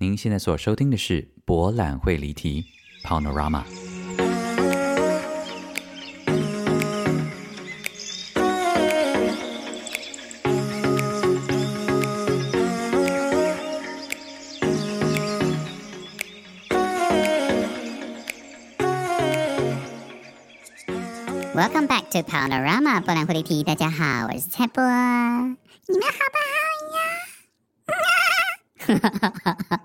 您现在所收听的是《博览会离题》（Panorama）。Welcome back to Panorama，博览会离题。大家好，我是蔡波，你们好不好呀？哈哈哈哈哈。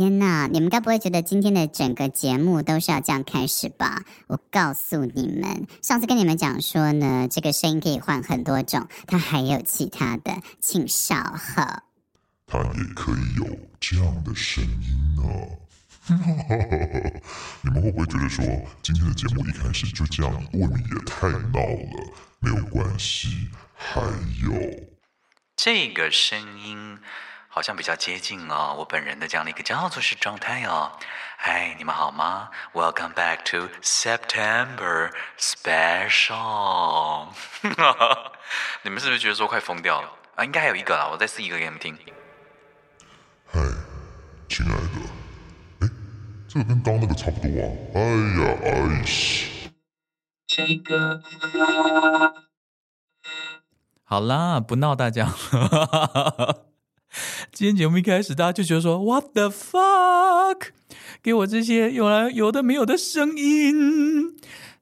天呐！你们该不会觉得今天的整个节目都是要这样开始吧？我告诉你们，上次跟你们讲说呢，这个声音可以换很多种，它还有其他的，请稍后。它也可以有这样的声音呢。你们会不会觉得说，今天的节目一开始就这样，未免也太闹了？没有关系，还有这个声音。好像比较接近哦，我本人的这样的一个叫做是状态哦。嗨，你们好吗？Welcome back to September Special。你们是不是觉得说快疯掉了啊？应该还有一个啦，我再试一个给你们听。嗨，亲爱的，哎，这个跟刚刚那个差不多啊。哎呀，哎西，这个。好啦，不闹大家。今天节目一开始，大家就觉得说 “What the fuck”，给我这些有来有的没有的声音。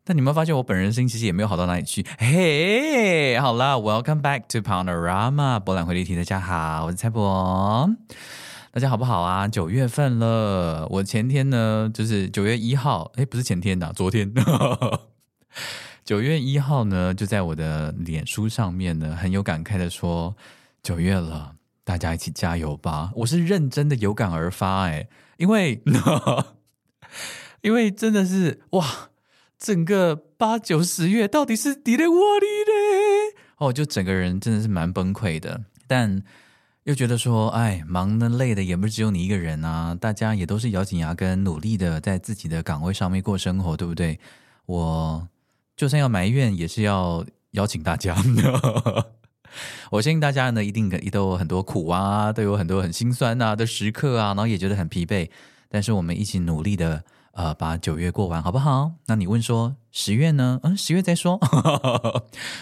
但你们发现我本人声音其实也没有好到哪里去。嘿、好啦，Welcome back to Panorama 博览会离题。大家好，我是蔡博。大家好不好啊？九月份了，我前天呢，就是九月一号，哎，不是前天呐，昨天。九月一号呢，就在我的脸书上面呢，很有感慨的说，九月了。大家一起加油吧！我是认真的有感而发哎，因为 因为真的是哇，整个八九十月到底是你的我的嘞哦，就整个人真的是蛮崩溃的，但又觉得说，哎，忙的累的也不是只有你一个人啊，大家也都是咬紧牙根努力的在自己的岗位上面过生活，对不对？我就算要埋怨，也是要邀请大家。我相信大家呢，一定都有很多苦啊，都有很多很心酸啊的时刻啊，然后也觉得很疲惫。但是我们一起努力的，呃，把九月过完，好不好？那你问说十月呢？嗯，十月再说。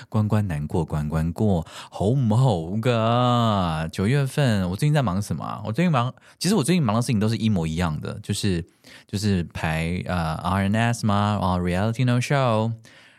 关关难过关关过，好唔好噶？九月份我最近在忙什么？我最近忙，其实我最近忙的事情都是一模一样的，就是就是排呃 RNS 嘛，啊 Reality No Show，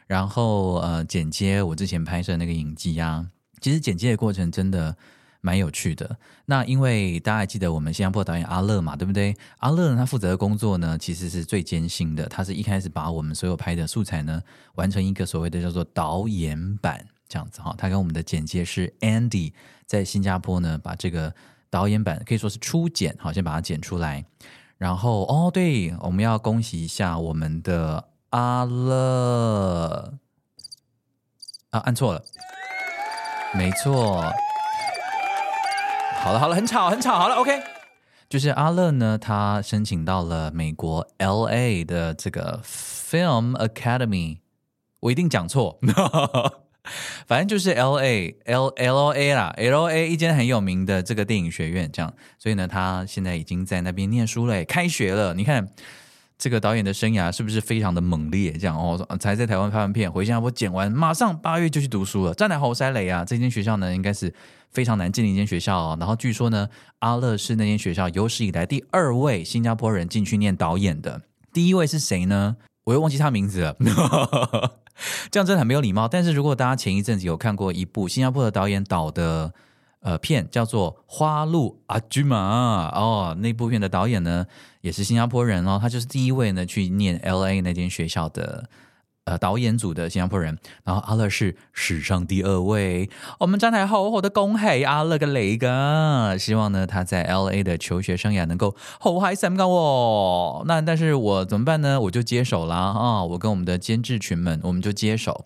然后呃剪接我之前拍摄那个影集啊。其实剪接的过程真的蛮有趣的。那因为大家还记得我们新加坡导演阿乐嘛，对不对？阿乐呢，他负责的工作呢，其实是最艰辛的。他是一开始把我们所有拍的素材呢，完成一个所谓的叫做导演版这样子哈。他跟我们的剪接师 Andy 在新加坡呢，把这个导演版可以说是初剪，好，先把它剪出来。然后哦，对，我们要恭喜一下我们的阿乐啊，按错了。没错，好了好了，很吵很吵，好了，OK，就是阿乐呢，他申请到了美国 LA 的这个 Film Academy，我一定讲错，反正就是 LA L L A 啦，LA 一间很有名的这个电影学院，这样，所以呢，他现在已经在那边念书了，开学了，你看。这个导演的生涯是不是非常的猛烈？这样哦，才在台湾拍完片，回新加坡剪完，马上八月就去读书了。站在猴塞雷啊？这间学校呢，应该是非常难进的一间学校。然后据说呢，阿乐是那间学校有史以来第二位新加坡人进去念导演的。第一位是谁呢？我又忘记他名字了。这样真的很没有礼貌。但是如果大家前一阵子有看过一部新加坡的导演导的。呃，片叫做《花路阿居玛》哦，那部片的导演呢也是新加坡人哦，他就是第一位呢去念 LA 那间学校的呃导演组的新加坡人。然后阿乐是史上第二位，我们站台好好的恭喜阿乐个雷哥，希望呢他在 LA 的求学生涯能够好嗨三高哦。那但是我怎么办呢？我就接手啦啊、我跟我们的监制群们，我们就接手，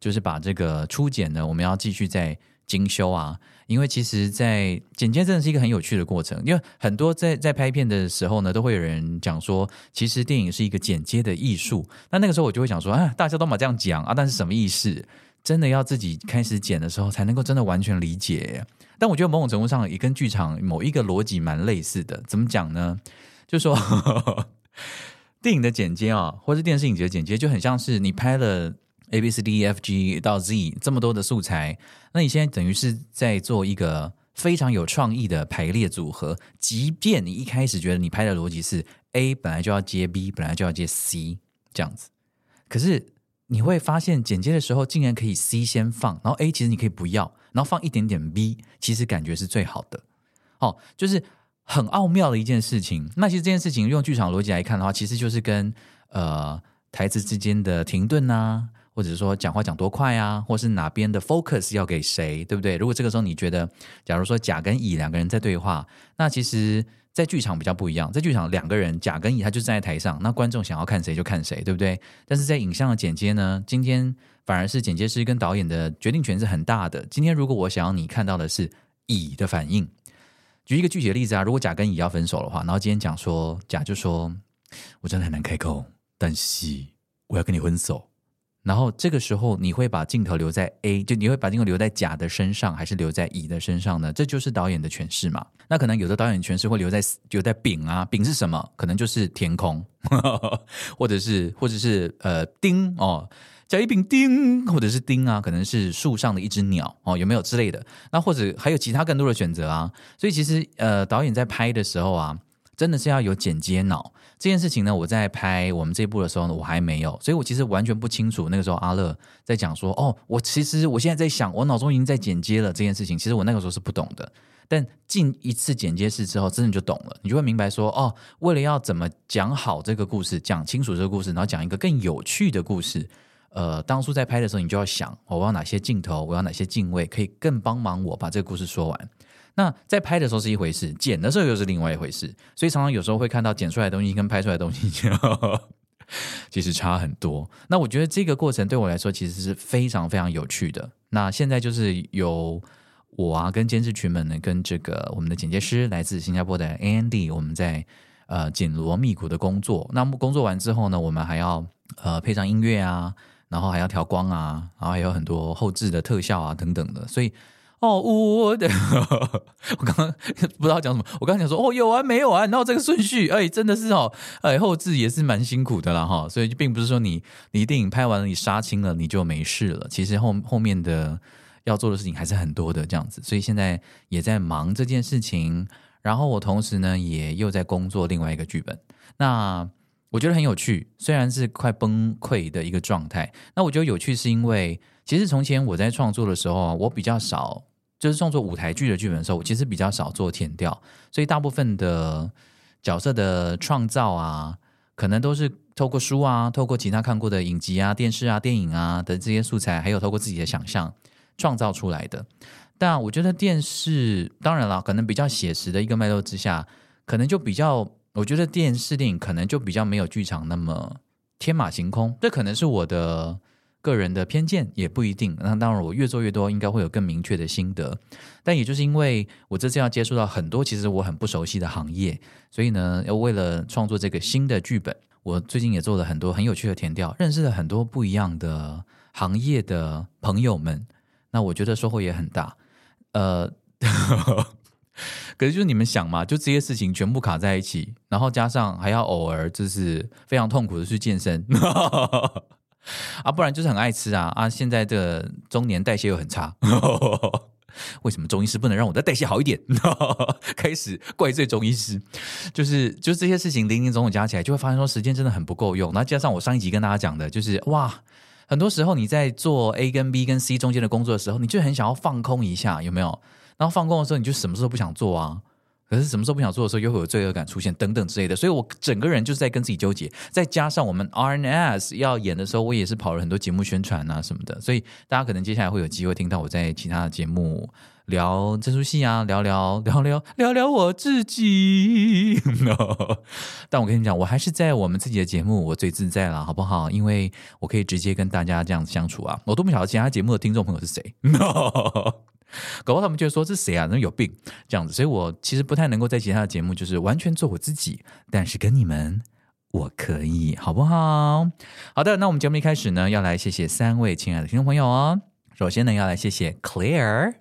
就是把这个初剪呢，我们要继续再精修啊。因为其实，在剪接真的是一个很有趣的过程。因为很多在在拍片的时候呢，都会有人讲说，其实电影是一个剪接的艺术。那那个时候我就会想说，啊，大家都嘛这样讲啊，但是什么意思？真的要自己开始剪的时候，才能够真的完全理解。但我觉得某种程度上也跟剧场某一个逻辑蛮类似的。怎么讲呢？就说 电影的剪接啊，或是电视影集的剪接，就很像是你拍了 A B C D E F G 到 Z 这么多的素材，那你现在等于是在做一个非常有创意的排列组合。即便你一开始觉得你拍的逻辑是 A 本来就要接 B，本来就要接 C 这样子，可是你会发现剪接的时候竟然可以 C 先放，然后 A 其实你可以不要。然后放一点点 B，其实感觉是最好的，哦，就是很奥妙的一件事情。那其实这件事情用剧场逻辑来看的话，其实就是跟呃台词之间的停顿啊，或者说讲话讲多快啊，或是哪边的 focus 要给谁，对不对？如果这个时候你觉得，假如说甲跟乙两个人在对话，那其实，在剧场比较不一样，在剧场两个人甲跟乙他就站在台上，那观众想要看谁就看谁，对不对？但是在影像的剪接呢，今天。反而是剪接师跟导演的决定权是很大的。今天如果我想要你看到的是乙的反应，举一个具体的例子啊，如果甲跟乙要分手的话，然后今天讲说甲就说：“我真的很难开口，但是我要跟你分手。”然后这个时候你会把镜头留在 A，就你会把镜头留在甲的身上，还是留在乙的身上呢？这就是导演的诠释嘛。那可能有的导演诠释会留在留在丙啊，丙是什么？可能就是天空，或者是或者是呃丁哦。甲乙丙丁，或者是丁啊，可能是树上的一只鸟哦，有没有之类的？那或者还有其他更多的选择啊。所以其实呃，导演在拍的时候啊，真的是要有剪接脑这件事情呢。我在拍我们这部的时候呢，我还没有，所以我其实完全不清楚那个时候阿乐在讲说哦，我其实我现在在想，我脑中已经在剪接了这件事情。其实我那个时候是不懂的，但进一次剪接室之后，真的就懂了，你就会明白说哦，为了要怎么讲好这个故事，讲清楚这个故事，然后讲一个更有趣的故事。呃，当初在拍的时候，你就要想，我要哪些镜头，我要哪些镜位，可以更帮忙我把这个故事说完。那在拍的时候是一回事，剪的时候又是另外一回事。所以常常有时候会看到剪出来的东西跟拍出来的东西，其实差很多。那我觉得这个过程对我来说其实是非常非常有趣的。那现在就是由我啊，跟监制群们呢，跟这个我们的剪接师来自新加坡的 Andy，我们在呃紧锣密鼓的工作。那么工作完之后呢，我们还要呃配上音乐啊。然后还要调光啊，然后还有很多后置的特效啊等等的，所以哦，我的，我刚刚不知道讲什么，我刚刚讲说哦，有完没有完，然后这个顺序，哎，真的是哦，哎，后制也是蛮辛苦的啦哈，所以并不是说你你电影拍完了，你杀青了，你就没事了，其实后后面的要做的事情还是很多的这样子，所以现在也在忙这件事情，然后我同时呢也又在工作另外一个剧本，那。我觉得很有趣，虽然是快崩溃的一个状态。那我觉得有趣是因为，其实从前我在创作的时候啊，我比较少，就是创作舞台剧的剧本的时候，我其实比较少做田调，所以大部分的角色的创造啊，可能都是透过书啊，透过其他看过的影集啊、电视啊、电影啊的这些素材，还有透过自己的想象创造出来的。但我觉得电视，当然了，可能比较写实的一个脉络之下，可能就比较。我觉得电视电影可能就比较没有剧场那么天马行空，这可能是我的个人的偏见，也不一定。那当然，我越做越多，应该会有更明确的心得。但也就是因为我这次要接触到很多其实我很不熟悉的行业，所以呢，要为了创作这个新的剧本，我最近也做了很多很有趣的填调，认识了很多不一样的行业的朋友们。那我觉得收获也很大。呃。可是就是你们想嘛，就这些事情全部卡在一起，然后加上还要偶尔就是非常痛苦的去健身啊，不然就是很爱吃啊啊！现在的中年代谢又很差，为什么中医师不能让我的代谢好一点？开始怪罪中医师，就是就是这些事情零零总总加起来，就会发现说时间真的很不够用。那加上我上一集跟大家讲的，就是哇，很多时候你在做 A 跟 B 跟 C 中间的工作的时候，你就很想要放空一下，有没有？然后放空的时候，你就什么事都不想做啊。可是什么时候不想做的时候，又会有罪恶感出现等等之类的。所以我整个人就是在跟自己纠结。再加上我们 RNS 要演的时候，我也是跑了很多节目宣传啊什么的。所以大家可能接下来会有机会听到我在其他的节目聊这出戏啊，聊聊聊聊聊聊我自己。但我跟你讲，我还是在我们自己的节目我最自在了，好不好？因为我可以直接跟大家这样子相处啊。我都不晓得其他节目的听众朋友是谁。搞不好他们觉得说，这谁啊？那有病这样子，所以我其实不太能够在其他的节目就是完全做我自己，但是跟你们我可以，好不好？好的，那我们节目一开始呢，要来谢谢三位亲爱的听众朋友哦。首先呢，要来谢谢 Claire。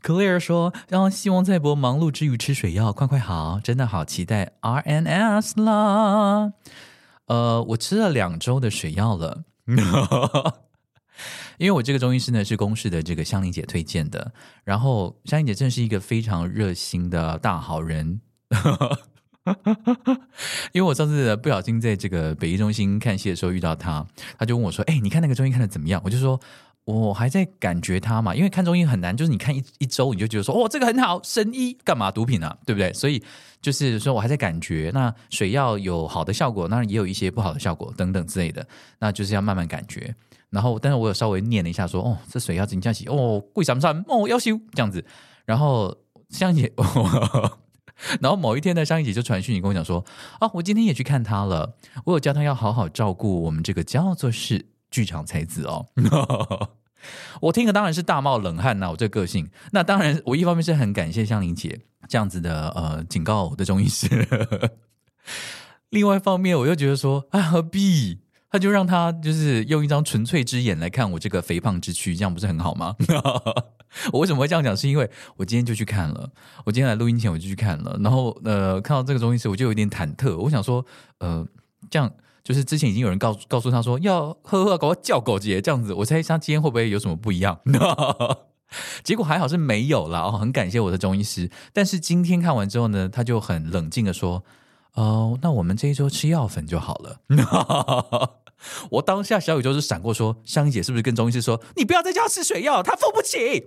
Claire 说：“让希望在播忙碌之余吃水药，快快好，真的好期待 RNS 啦。”呃，我吃了两周的水药了，因为我这个中医师呢是公视的这个香玲姐推荐的，然后香玲姐真是一个非常热心的大好人。因为我上次不小心在这个北医中心看戏的时候遇到她，她就问我说：“哎，你看那个中医看得怎么样？”我就说。我还在感觉它嘛，因为看中医很难，就是你看一一周，你就觉得说，哦，这个很好，神医干嘛毒品啊，对不对？所以就是说我还在感觉，那水药有好的效果，当然也有一些不好的效果等等之类的，那就是要慢慢感觉。然后，但是我有稍微念了一下，说，哦，这水药怎么样？哦，贵什么什么？哦，要修这样子。然后香姐，然后某一天呢，香姐就传讯你跟我讲说，啊，我今天也去看他了，我有叫他要好好照顾我们这个叫做是。剧场才子哦，我听了当然是大冒冷汗呐、啊！我这个性，那当然我一方面是很感谢香玲姐这样子的呃警告我的中医师，另外一方面我又觉得说啊何必？他就让他就是用一张纯粹之眼来看我这个肥胖之躯，这样不是很好吗？我为什么会这样讲？是因为我今天就去看了，我今天来录音前我就去看了，然后呃看到这个中医师我就有点忐忑，我想说呃这样。就是之前已经有人告诉告诉他说要喝喝给我叫狗姐这样子，我猜他今天会不会有什么不一样？结果还好是没有啦，哦，很感谢我的中医师。但是今天看完之后呢，他就很冷静的说：“哦，那我们这一周吃药粉就好了。” 我当下小宇宙是闪过说：“香姐是不是跟中医师说，你不要再叫他吃水药，他付不起？”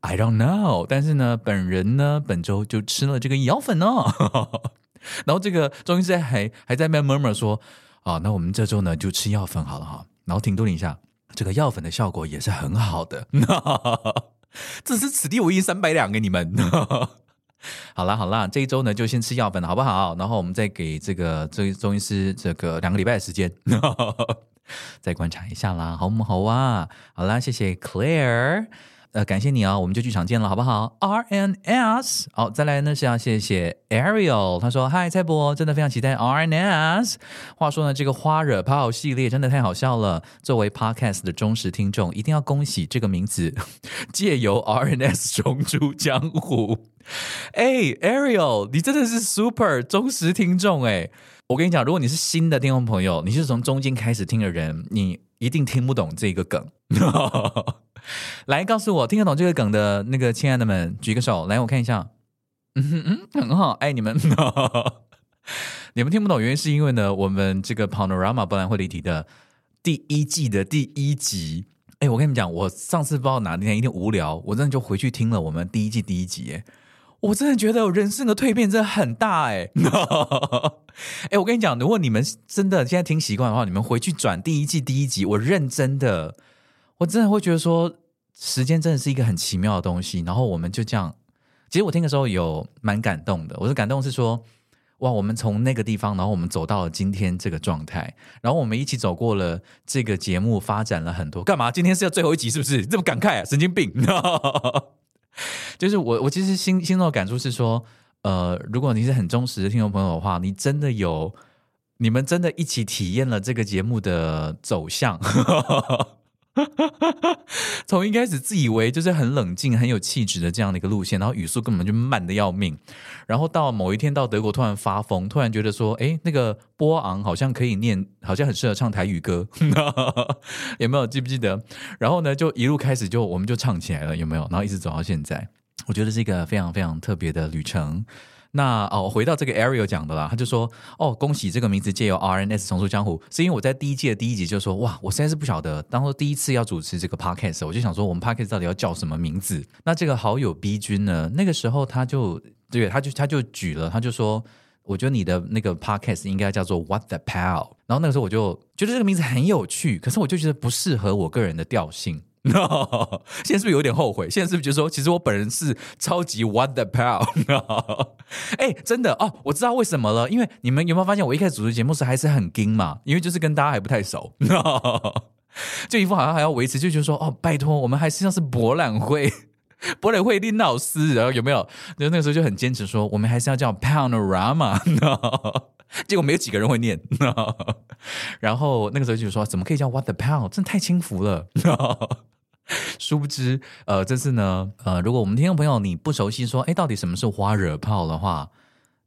I don't know，但是呢，本人呢本周就吃了这个药粉哦。然后这个中医师还还在那边 murmur 说啊，那我们这周呢就吃药粉好了哈。然后停顿了一下，这个药粉的效果也是很好的，这是此地无银三百两给你们。好啦好啦，这一周呢就先吃药粉好不好？然后我们再给这个这中医师这个两个礼拜的时间，再观察一下啦，好不好啊？好啦，谢谢 Claire。呃，感谢你啊、哦，我们就剧场见了，好不好？RNS，好，再来呢是要谢谢 Ariel，他说嗨，蔡博，真的非常期待 RNS。话说呢，这个花惹炮系列真的太好笑了。作为 Podcast 的忠实听众，一定要恭喜这个名字 借由 RNS 重出江湖。哎，Ariel，你真的是 super 忠实听众哎！我跟你讲，如果你是新的听众朋友，你是从中间开始听的人，你一定听不懂这个梗。来告诉我听得懂这个梗的那个亲爱的们，举个手来，我看一下。嗯嗯，很好，爱你们。你们听不懂原因是因为呢，我们这个 Panorama 波兰会离题的第一季的第一集。哎，我跟你们讲，我上次不知道哪天一天无聊，我真的就回去听了我们第一季第一集。哎，我真的觉得人生的蜕变真的很大。哎，哎，我跟你讲，如果你们真的现在听习惯的话，你们回去转第一季第一集，我认真的。我真的会觉得说，时间真的是一个很奇妙的东西。然后我们就这样，其实我听的时候有蛮感动的。我的感动是说，哇，我们从那个地方，然后我们走到了今天这个状态，然后我们一起走过了这个节目，发展了很多。干嘛？今天是要最后一集，是不是这么感慨啊？神经病！就是我，我其实心心中的感触是说，呃，如果你是很忠实的听众朋友的话，你真的有，你们真的一起体验了这个节目的走向。从一开始自以为就是很冷静、很有气质的这样的一个路线，然后语速根本就慢得要命，然后到某一天到德国突然发疯，突然觉得说，哎，那个波昂好像可以念，好像很适合唱台语歌，有没有记不记得？然后呢，就一路开始就我们就唱起来了，有没有？然后一直走到现在，我觉得是一个非常非常特别的旅程。那哦，回到这个 Ariel 讲的啦，他就说哦，恭喜这个名字借由 RNS 重出江湖，是因为我在第一季的第一集就说哇，我实在是不晓得，当初第一次要主持这个 Podcast，我就想说我们 Podcast 到底要叫什么名字？那这个好友 B 君呢，那个时候他就对，他就他就举了，他就说，我觉得你的那个 Podcast 应该叫做 What the Pal，然后那个时候我就觉得这个名字很有趣，可是我就觉得不适合我个人的调性。No, 现在是不是有点后悔？现在是不是觉得说，其实我本人是超级 what the pal？哎、真的哦，我知道为什么了。因为你们有没有发现，我一开始主持节目时还是很惊嘛？因为就是跟大家还不太熟，就一副好像还要维持，就觉得说，哦，拜托，我们还是像是博览会，博览会林老师，然后有没有？就那个时候就很坚持说，我们还是要叫 Panorama。结果没有几个人会念。然后那个时候就说，怎么可以叫 What the Pound？真的太轻浮了。殊不知，呃，这次呢，呃，如果我们听众朋友你不熟悉说，哎，到底什么是花惹炮的话，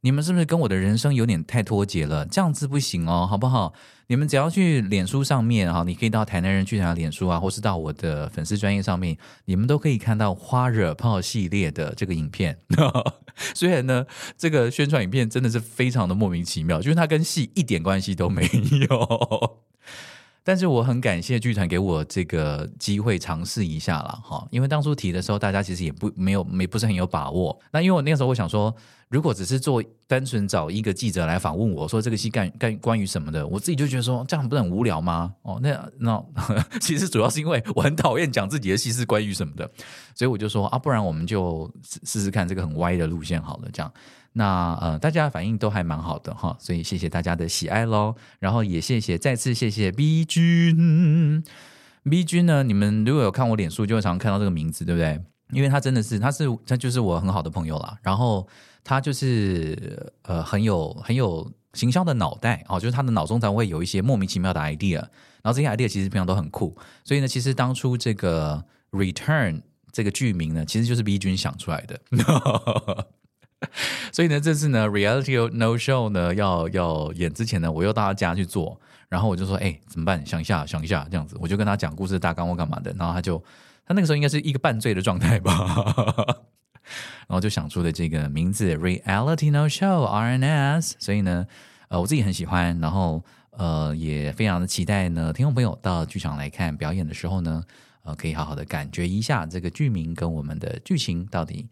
你们是不是跟我的人生有点太脱节了？这样子不行哦，好不好？你们只要去脸书上面哈，你可以到台南人剧场脸书啊，或是到我的粉丝专业上面，你们都可以看到花惹炮系列的这个影片。虽然呢，这个宣传影片真的是非常的莫名其妙，就是它跟戏一点关系都没有。但是我很感谢剧团给我这个机会尝试一下了哈，因为当初提的时候，大家其实也不没有没不是很有把握。那因为我那个时候我想说，如果只是做单纯找一个记者来访问我说这个戏干干关于什么的，我自己就觉得说这样不是很无聊吗？哦，那那 其实主要是因为我很讨厌讲自己的戏是关于什么的，所以我就说啊，不然我们就试试看这个很歪的路线好了，这样。那呃，大家反应都还蛮好的哈，所以谢谢大家的喜爱喽。然后也谢谢，再次谢谢 B 君。B 君呢，你们如果有看我脸书，就会常常看到这个名字，对不对？因为他真的是，他是他就是我很好的朋友啦。然后他就是呃很有很有行销的脑袋哦，就是他的脑中才会有一些莫名其妙的 idea。然后这些 idea 其实平常都很酷。所以呢，其实当初这个 Return 这个剧名呢，其实就是 B 君想出来的。所以呢，这次呢，Reality No Show 呢，要要演之前呢，我又到他家去做，然后我就说，哎，怎么办？想一下，想一下，这样子，我就跟他讲故事大纲或干嘛的，然后他就，他那个时候应该是一个半醉的状态吧，然后就想出了这个名字 Reality No Show RNS。所以呢，呃，我自己很喜欢，然后呃，也非常的期待呢，听众朋友到剧场来看表演的时候呢，呃，可以好好的感觉一下这个剧名跟我们的剧情到底。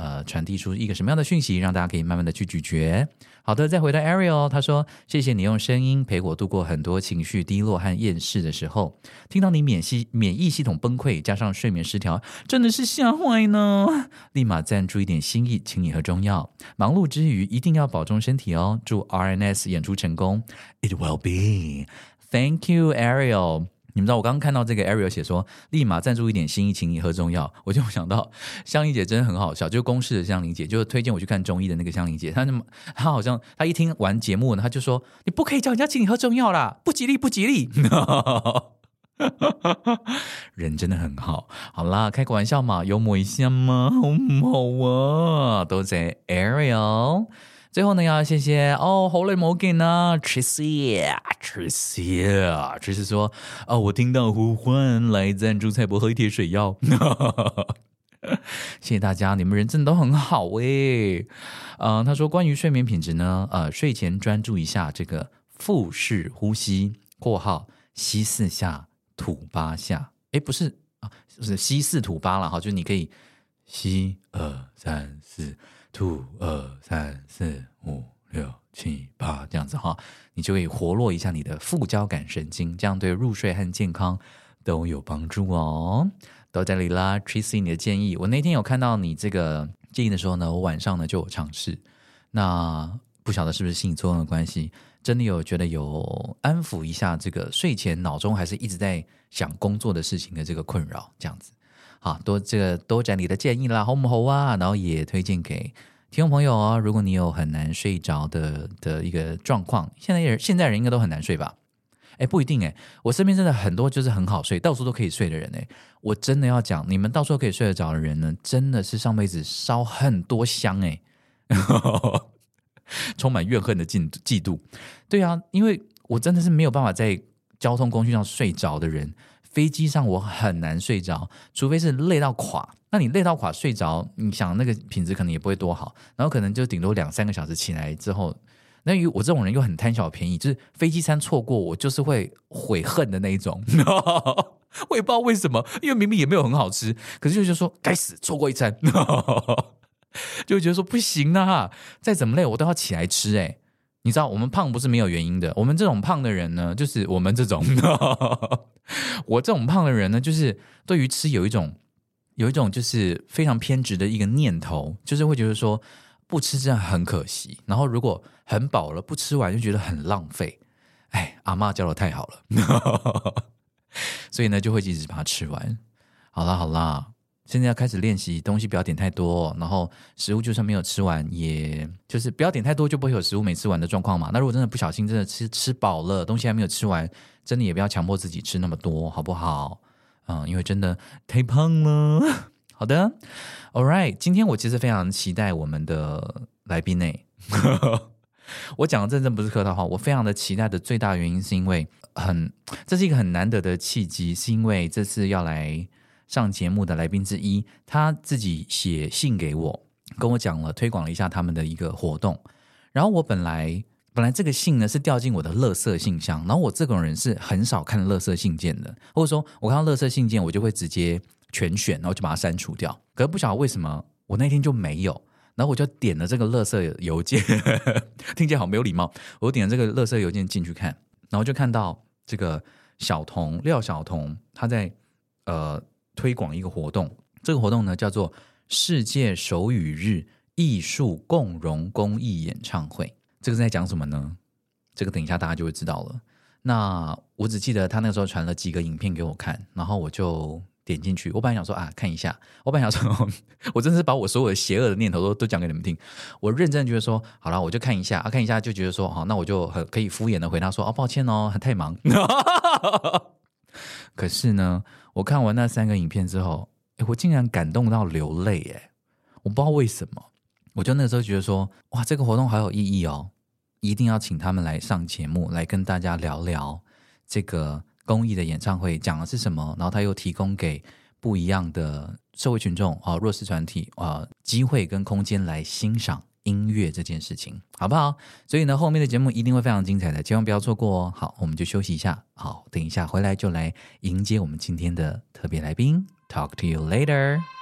呃，传递出一个什么样的讯息，让大家可以慢慢的去咀嚼。好的，再回到 Ariel，他说：“谢谢你用声音陪我度过很多情绪低落和厌世的时候。听到你免系免疫系统崩溃，加上睡眠失调，真的是吓坏呢。立马赞助一点心意，请你喝中药。忙碌之余，一定要保重身体哦。祝 RNS 演出成功，It will be. Thank you, Ariel。”你们知道我刚刚看到这个 Ariel 写说，立马赞助一点心意，请你喝中药，我就想到香玲姐真的很好笑，就是公式的香玲姐，就是推荐我去看中医的那个香玲姐，她那么她好像她一听完节目呢，她就说你不可以叫人家请你喝中药啦，不吉利不吉利，人真的很好，好啦，开个玩笑嘛，幽默一下嘛，好唔好啊？都在 Ariel。最后呢，要谢谢哦，好耐冇见啦，Tricia，Tricia，Tricia 说，哦，我听到呼唤，来赞助蔡柏喝一帖水药，谢谢大家，你们人真的都很好诶。嗯、他说关于睡眠品质呢，呃，睡前专注一下这个腹式呼吸（括号吸四下，吐八下）。诶，不是啊，是吸四吐八了哈，就你可以吸二三四。吐二三四五六七八这样子哈，你就可以活络一下你的副交感神经，这样对入睡和健康都有帮助哦。到这里啦，Tracy，你的建议，我那天有看到你这个建议的时候呢，我晚上呢就有尝试。那不晓得是不是心理作用的关系，真的有觉得有安抚一下这个睡前脑中还是一直在想工作的事情的这个困扰，这样子。好多这个多讲你的建议啦，好不好啊？然后也推荐给听众朋友哦。如果你有很难睡着的的一个状况，现在人现在人应该都很难睡吧？哎，不一定哎。我身边真的很多就是很好睡，到处都可以睡的人哎。我真的要讲，你们到处都可以睡得着的人呢，真的是上辈子烧很多香哎，充满怨恨的嫉嫉妒。对啊，因为我真的是没有办法在交通工具上睡着的人。飞机上我很难睡着，除非是累到垮。那你累到垮睡着，你想那个品质可能也不会多好，然后可能就顶多两三个小时起来之后，那于我这种人又很贪小便宜，就是飞机餐错过我就是会悔恨的那一种。我也不知道为什么，因为明明也没有很好吃，可是就觉得说该死错过一餐，就会觉得说不行啊，再怎么累我都要起来吃哎。你知道我们胖不是没有原因的，我们这种胖的人呢，就是我们这种，我这种胖的人呢，就是对于吃有一种有一种就是非常偏执的一个念头，就是会觉得说不吃真的很可惜，然后如果很饱了不吃完就觉得很浪费。哎，阿嬷教的太好了，所以呢就会一直把它吃完。好啦好啦，现在要开始练习，东西不要点太多，然后食物就算没有吃完，也就是不要点太多，就不会有食物没吃完的状况嘛。那如果真的不小心真的吃吃饱了，东西还没有吃完，真的也不要强迫自己吃那么多，好不好？嗯，因为真的太胖了。好的，All right，今天我其实非常期待我们的来宾呢。我讲的真正不是客套话，我非常的期待的最大原因是因为很，这是一个很难得的契机，是因为这次要来上节目的来宾之一，他自己写信给我，跟我讲了推广了一下他们的一个活动，然后我本来本来这个信呢是掉进我的垃圾信箱，然后我这种人是很少看垃圾信件的，或者说我看到垃圾信件我就会直接全选，然后就把它删除掉，可是不晓得为什么我那天就没有。然后我就点了这个垃圾邮件，听起来好没有礼貌。我点了这个垃圾邮件进去看，然后就看到这个小童廖小童他在呃推广一个活动，这个活动呢叫做世界手语日艺术共融公益演唱会。这个在讲什么呢？这个等一下大家就会知道了。那我只记得他那个时候传了几个影片给我看，然后我就。点进去，我本来想说啊，看一下。我本来想说，我真的是把我所有的邪恶的念头都都讲给你们听。我认真觉得说，好了，我就看一下啊，看一下就觉得说，好，那我就很可以敷衍的回答说，哦，抱歉哦，太忙。可是呢，我看完那三个影片之后，诶，我竟然感动到流泪，诶，我不知道为什么。我就那时候觉得说，哇，这个活动好有意义哦，一定要请他们来上节目，来跟大家聊聊这个。公益的演唱会讲的是什么？然后他又提供给不一样的社会群众啊、弱势团体啊机会跟空间来欣赏音乐这件事情，好不好？所以呢，后面的节目一定会非常精彩的，千万不要错过哦。好，我们就休息一下。好，等一下回来就来迎接我们今天的特别来宾。Talk to you later。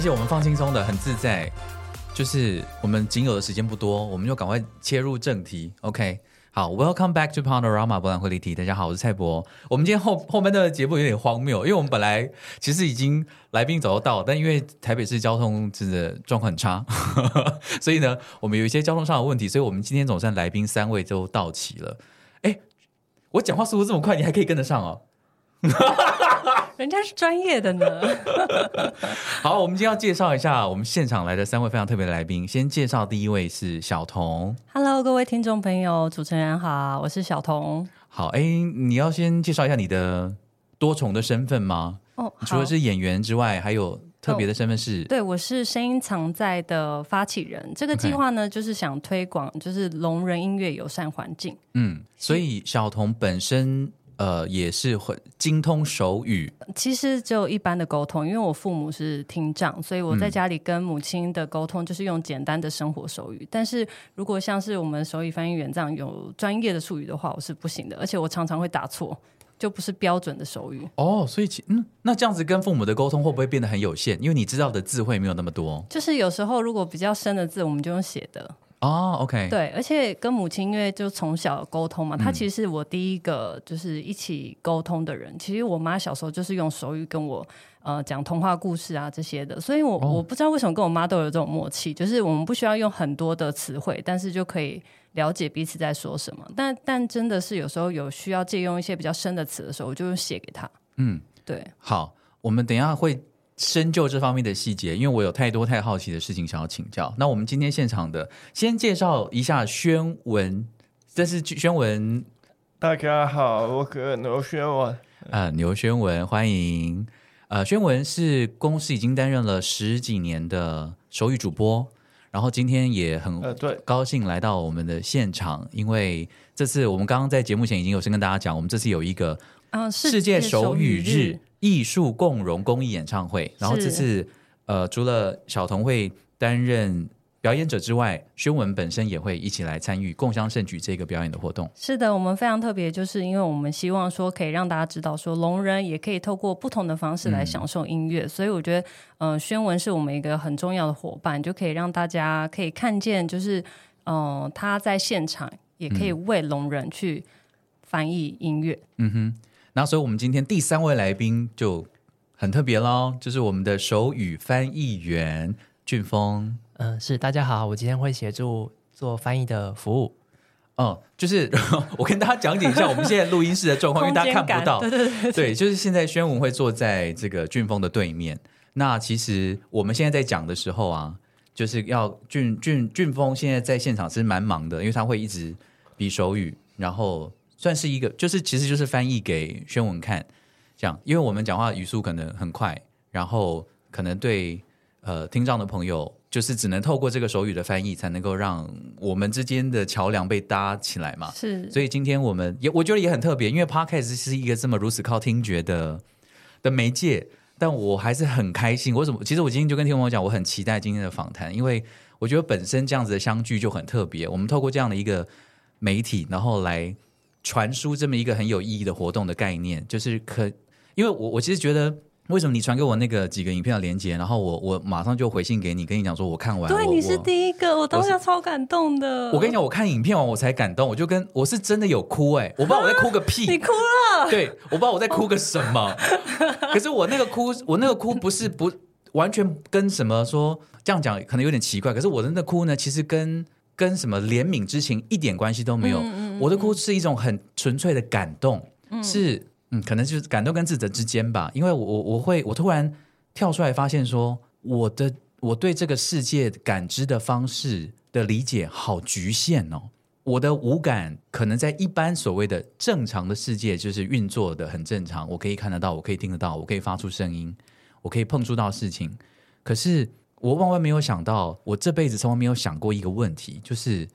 系，我们放轻松的，很自在，就是我们仅有的时间不多，我们就赶快切入正题。OK，好，Welcome back to Panorama 博览会立体。大家好，我是蔡博。我们今天后后面的节目有点荒谬，因为我们本来其实已经来宾早就到，但因为台北市交通真的状况很差，所以呢，我们有一些交通上的问题，所以我们今天总算来宾三位都到齐了。哎，我讲话速度这么快，你还可以跟得上哦。人家是专业的呢。好，我们今天要介绍一下我们现场来的三位非常特别的来宾。先介绍第一位是小童。Hello，各位听众朋友，主持人好，我是小童。好，哎，你要先介绍一下你的多重的身份吗？哦，oh, 除了是演员之外，还有特别的身份是？Oh, 对，我是声音藏在的发起人。这个计划呢.就是想推广，就是聋人音乐友善环境。嗯，所以小童本身。呃，也是会精通手语。其实只有一般的沟通，因为我父母是听障，所以我在家里跟母亲的沟通就是用简单的生活手语。嗯、但是如果像是我们手语翻译员这样有专业的术语的话，我是不行的，而且我常常会打错，就不是标准的手语。哦，所以其嗯，那这样子跟父母的沟通会不会变得很有限？因为你知道的字会没有那么多。就是有时候如果比较深的字，我们就用写的。哦、oh，OK，对，而且跟母亲因为就从小沟通嘛，她、嗯、其实是我第一个就是一起沟通的人。其实我妈小时候就是用手语跟我呃讲童话故事啊这些的，所以我、oh. 我不知道为什么跟我妈都有这种默契，就是我们不需要用很多的词汇，但是就可以了解彼此在说什么。但但真的是有时候有需要借用一些比较深的词的时候，我就写给她。嗯，对。好，我们等一下会。深究这方面的细节，因为我有太多太好奇的事情想要请教。那我们今天现场的，先介绍一下宣文，这是宣文。大家好，我是牛宣文。啊，牛宣文，欢迎。呃，宣文是公司已经担任了十几年的手语主播，然后今天也很对高兴来到我们的现场，呃、因为这次我们刚刚在节目前已经有先跟大家讲，我们这次有一个啊世界手语日艺术共融公益演唱会，然后这次呃除了小童会担任。表演者之外，宣文本身也会一起来参与“共襄盛举”这个表演的活动。是的，我们非常特别，就是因为我们希望说可以让大家知道，说聋人也可以透过不同的方式来享受音乐。嗯、所以我觉得，嗯、呃，宣文是我们一个很重要的伙伴，就可以让大家可以看见，就是，嗯、呃，他在现场也可以为聋人去翻译音乐。嗯哼，那所以我们今天第三位来宾就很特别喽，就是我们的手语翻译员俊峰。嗯，是，大家好，我今天会协助做翻译的服务。嗯，就是 我跟大家讲解一下我们现在录音室的状况，因为大家看不到。对对对，对，对，就是现在宣文会坐在这个俊峰的对面。那其实我们现在在讲的时候啊，就是要俊俊俊峰现在在现场是蛮忙的，因为他会一直比手语，然后算是一个，就是其实就是翻译给宣文看，这样，因为我们讲话语速可能很快，然后可能对呃听障的朋友。就是只能透过这个手语的翻译，才能够让我们之间的桥梁被搭起来嘛。是，所以今天我们也我觉得也很特别，因为 Podcast 是一个这么如此靠听觉的的媒介，但我还是很开心。我怎么？其实我今天就跟听众朋友讲，我很期待今天的访谈，因为我觉得本身这样子的相聚就很特别。我们透过这样的一个媒体，然后来传输这么一个很有意义的活动的概念，就是可，因为我我其实觉得。为什么你传给我那个几个影片的连接，然后我我马上就回信给你，跟你讲说我看完。对，你是第一个，我当下超感动的。我，我跟你讲，我看影片完我才感动，我就跟我是真的有哭哎、欸，我不知道 我在哭个屁，你哭了？对，我不知道我在哭个什么。可是我那个哭，我那个哭不是不完全跟什么说这样讲可能有点奇怪，可是我的那哭呢，其实跟跟什么怜悯之情一点关系都没有。嗯，我的哭是一种很纯粹的感动，嗯、是。嗯，可能就是感动跟自责之间吧，因为我我我会我突然跳出来发现说，我的我对这个世界感知的方式的理解好局限哦，我的五感可能在一般所谓的正常的世界就是运作的很正常，我可以看得到，我可以听得到，我可以发出声音，我可以碰触到事情，可是我万万没有想到，我这辈子从来没有想过一个问题，就是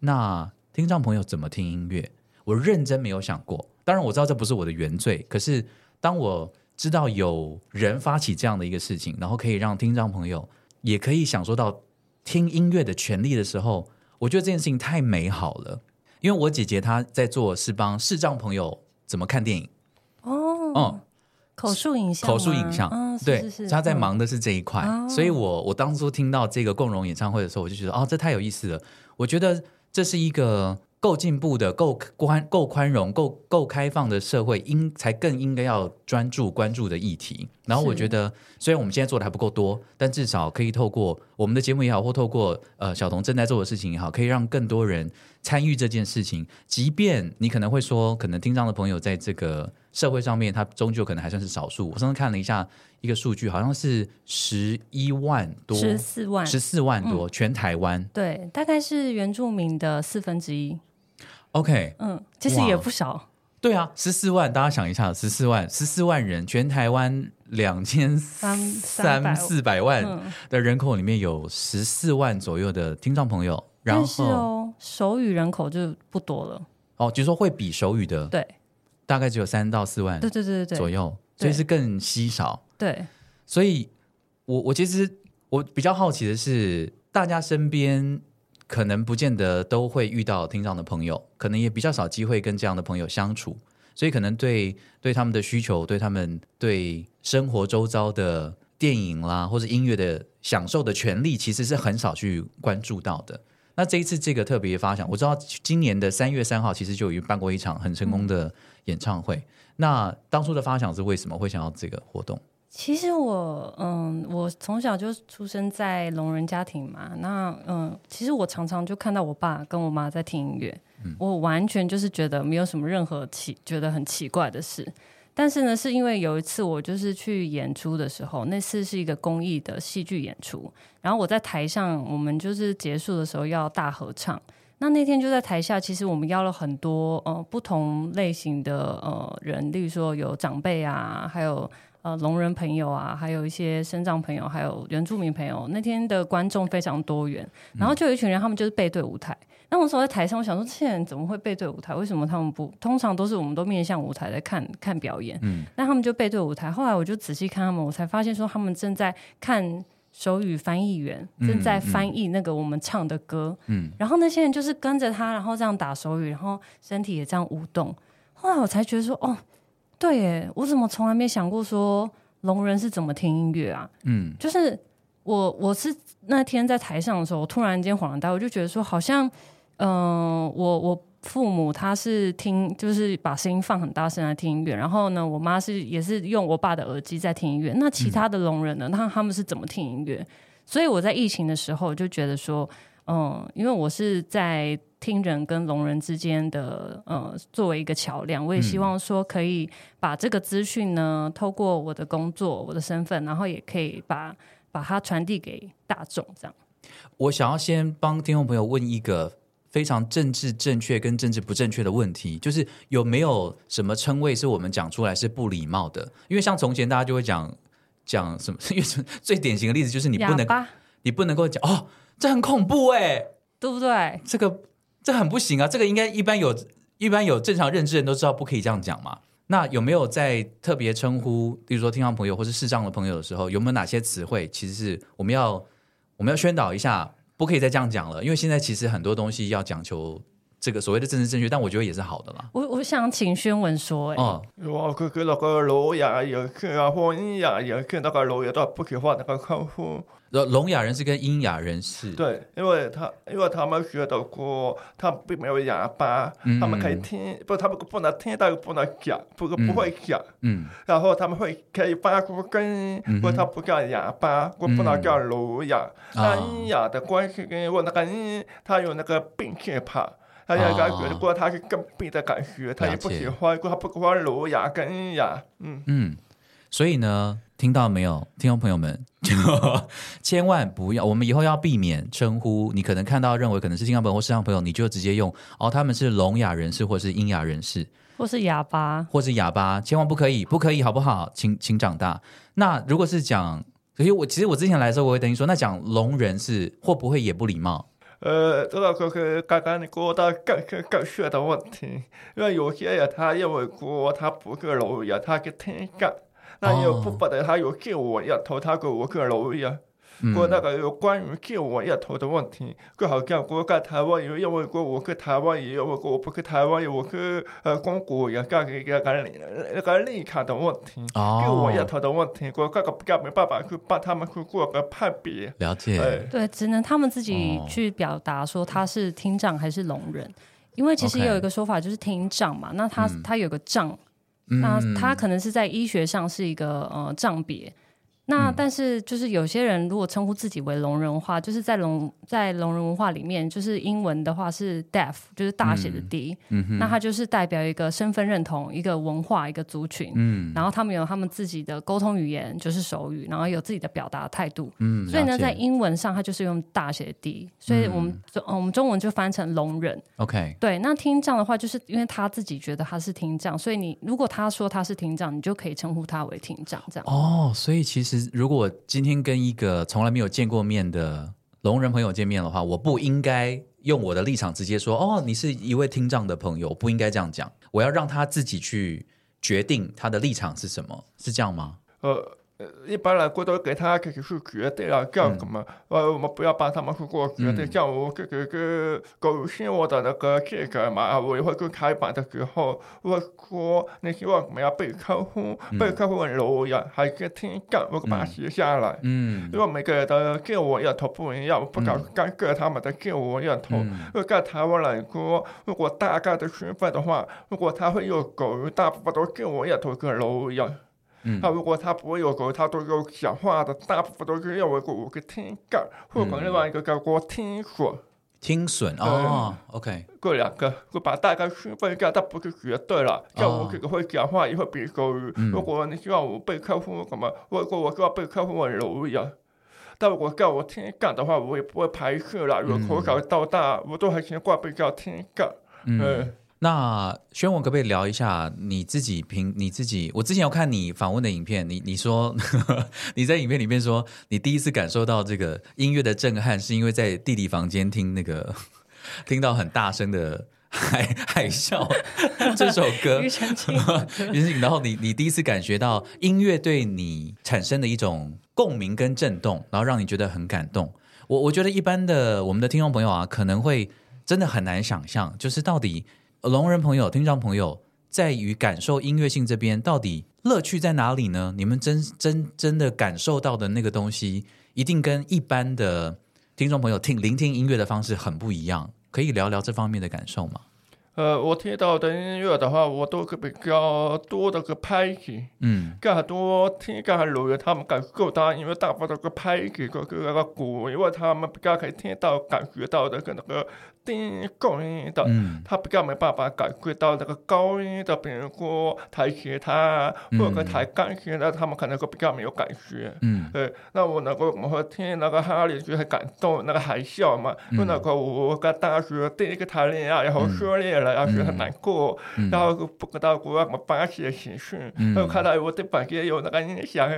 那听障朋友怎么听音乐？我认真没有想过。当然我知道这不是我的原罪，可是当我知道有人发起这样的一个事情，然后可以让听障朋友也可以享受到听音乐的权利的时候，我觉得这件事情太美好了。因为我姐姐她在做是帮视障朋友怎么看电影哦，嗯，口述影像，口述影像，哦、对，是是是她在忙的是这一块，嗯、所以我我当初听到这个共融演唱会的时候，我就觉得哦，这太有意思了。我觉得这是一个。够进步的、够宽、够宽容、够够开放的社会，应才更应该要专注关注的议题。然后我觉得，虽然我们现在做的还不够多，但至少可以透过我们的节目也好，或透过呃小童正在做的事情也好，可以让更多人参与这件事情。即便你可能会说，可能听障的朋友在这个社会上面，他终究可能还算是少数。我上次看了一下一个数据，好像是十一万多，十四万，十四万多，嗯、全台湾。对，大概是原住民的四分之一。OK，嗯，其实也不少。对啊，十四万，大家想一下，十四万，十四万人，全台湾两千三三四百万的人口里面有十四万左右的听障朋友。然后但是哦，手语人口就不多了。哦，就是说会比手语的，对，大概只有三到四万，对对对对左右，所以是更稀少。对，所以我我其实我比较好奇的是，大家身边。可能不见得都会遇到听障的朋友，可能也比较少机会跟这样的朋友相处，所以可能对对他们的需求，对他们对生活周遭的电影啦或者音乐的享受的权利，其实是很少去关注到的。那这一次这个特别发想，我知道今年的三月三号其实就已经办过一场很成功的演唱会。那当初的发想是为什么会想要这个活动？其实我嗯，我从小就出生在聋人家庭嘛。那嗯，其实我常常就看到我爸跟我妈在听音乐，嗯、我完全就是觉得没有什么任何奇觉得很奇怪的事。但是呢，是因为有一次我就是去演出的时候，那次是一个公益的戏剧演出，然后我在台上，我们就是结束的时候要大合唱。那那天就在台下，其实我们邀了很多呃不同类型的呃人，例如说有长辈啊，还有呃聋人朋友啊，还有一些身障朋友，还有原住民朋友。那天的观众非常多元，然后就有一群人，他们就是背对舞台。嗯那我说在台上，我想说，这些人怎么会背对舞台？为什么他们不？通常都是我们都面向舞台在看看表演。嗯，那他们就背对舞台。后来我就仔细看他们，我才发现说，他们正在看手语翻译员正在翻译那个我们唱的歌。嗯，然后那些人就是跟着他，然后这样打手语，然后身体也这样舞动。后来我才觉得说，哦，对耶，我怎么从来没想过说聋人是怎么听音乐啊？嗯，就是我我是那天在台上的时候，我突然间恍然大悟，我就觉得说好像。嗯、呃，我我父母他是听，就是把声音放很大声来听音乐，然后呢，我妈是也是用我爸的耳机在听音乐。那其他的聋人呢？那、嗯、他们是怎么听音乐？所以我在疫情的时候就觉得说，嗯，因为我是在听人跟聋人之间的，呃，作为一个桥梁，我也希望说可以把这个资讯呢，透过我的工作、我的身份，然后也可以把把它传递给大众。这样，我想要先帮听众朋友问一个。非常政治正确跟政治不正确的问题，就是有没有什么称谓是我们讲出来是不礼貌的？因为像从前大家就会讲讲什么，因为最典型的例子就是你不能你不能够讲哦，这很恐怖哎，对不对？这个这很不行啊，这个应该一般有一般有正常认知的人都知道不可以这样讲嘛。那有没有在特别称呼，比如说听障朋友或是视障的朋友的时候，有没有哪些词汇其实是我们要我们要宣导一下？不可以再这样讲了，因为现在其实很多东西要讲求这个所谓的政治正确，但我觉得也是好的啦。我我想请宣文说，哎，哦，我佢佢那个聋哑也看啊，或聋哑人士那个聋哑都不可以画那个客户。聋哑人是跟音哑人士，对，因为他因为他们学的歌，他并没有哑巴，嗯、他们可以听，不，他们不能听，但不能讲，不不会讲，嗯，然后他们会可以发出声音，不过他不叫哑巴，我不能叫聋哑，那聋哑的关系跟我那个音，他有那个病气怕，他应该觉得过他是更病的感觉，他也不喜欢，过他不喜欢聋哑跟音哑，嗯。嗯，所以呢。听到没有，听众朋友们，千万不要，我们以后要避免称呼你可能看到认为可能是听障朋友或视障朋友，你就直接用哦，他们是聋哑人士或是音哑人士，或是哑巴，或是哑巴，千万不可以，不可以，好不好？请请长大。那如果是讲，所以我其实我之前来的时候，我会等于说，那讲聋人是会不会也不礼貌？呃，这个就是刚刚你说到更更更学的问题，因为有些人他认为说他不是聋哑，他是听障。那有部分的他有自我认同，他给我个聋哑，过那个有关于自我认同的问题，就好像我在台湾有因为过我跟台湾也有过我不跟台湾有我跟呃中国也干一个干那个立场的问题，自我认同的问题，我这个比较没办法去帮他们去做个判别。了解，对，只能他们自己去表达说他是听障还是聋人，因为其实有一个说法就是听障嘛，那他他有个障。那它可能是在医学上是一个呃障别。那但是就是有些人如果称呼自己为聋人的话，就是在聋在聋人文化里面，就是英文的话是 deaf，就是大写的 D，嗯嗯。那它就是代表一个身份认同、一个文化、一个族群。嗯。然后他们有他们自己的沟通语言，就是手语，然后有自己的表达态度。嗯。所以呢，在英文上，它就是用大写的 D，所以我们中、嗯、我们中文就翻成聋人。OK。对，那听障的话，就是因为他自己觉得他是听障，所以你如果他说他是听障，你就可以称呼他为听障这样。哦，所以其实。如果今天跟一个从来没有见过面的聋人朋友见面的话，我不应该用我的立场直接说：“哦，你是一位听障的朋友。”不应该这样讲。我要让他自己去决定他的立场是什么，是这样吗？呃。呃，一般来说都给他自己去决定啊，这样子嘛，呃，我们不要帮他们去做决定。像我这个个狗信我的那个这个嘛，我也会跟开板的时候，我说你希望怎么样被客户，被客户留言，还是听讲，我把它写下来。嗯，因为每个人的自我认同不一样，我不敢干涉他们的自我认同。如果在台湾来说，如果大概的身份的话，如果他会有狗，大部分都自我认同跟留言。他如果他不会有狗，他都有讲话的，大部分都是认为我我听讲，或者另外一个叫我听损。听损哦，OK，过两个，我把大概区分一下，它不是绝对了。像我这个会讲话，也会比口语。嗯、如果你希望我被客户什么，如果我希望被客户温柔一样，但如果叫我听干的话，我也不会排斥了。如果从小到大，我都还习惯被叫听干。嗯。嗯那宣文可不可以聊一下你自己平你自己？我之前有看你访问的影片，你你说 你在影片里面说，你第一次感受到这个音乐的震撼，是因为在弟弟房间听那个 听到很大声的海海啸 这首歌，庾澄庆，然后你你第一次感觉到音乐对你产生的一种共鸣跟震动，然后让你觉得很感动。我我觉得一般的我们的听众朋友啊，可能会真的很难想象，就是到底。聋人朋友、听障朋友，在于感受音乐性这边，到底乐趣在哪里呢？你们真真真的感受到的那个东西，一定跟一般的听众朋友听聆听音乐的方式很不一样。可以聊聊这方面的感受吗？呃，我听到的音乐的话，我都是比较多的个拍子，嗯，更多听更容易他们感受到，因为大部分的个拍子个个那个鼓，因为他们比较可以听到、感觉到的跟那个。低高音的，他比较没办法感觉到那个高音的，比如说弹吉他或者弹钢琴的，他们可能会比较没有感觉。嗯，对，那我能够我们会听那个哈利就很感动，那个海啸嘛，因为那个我跟大学第一个谈恋爱，然后失恋了，然后很难过，然后不知道过什么发泄的情绪，然后看到我的房间有那个音响，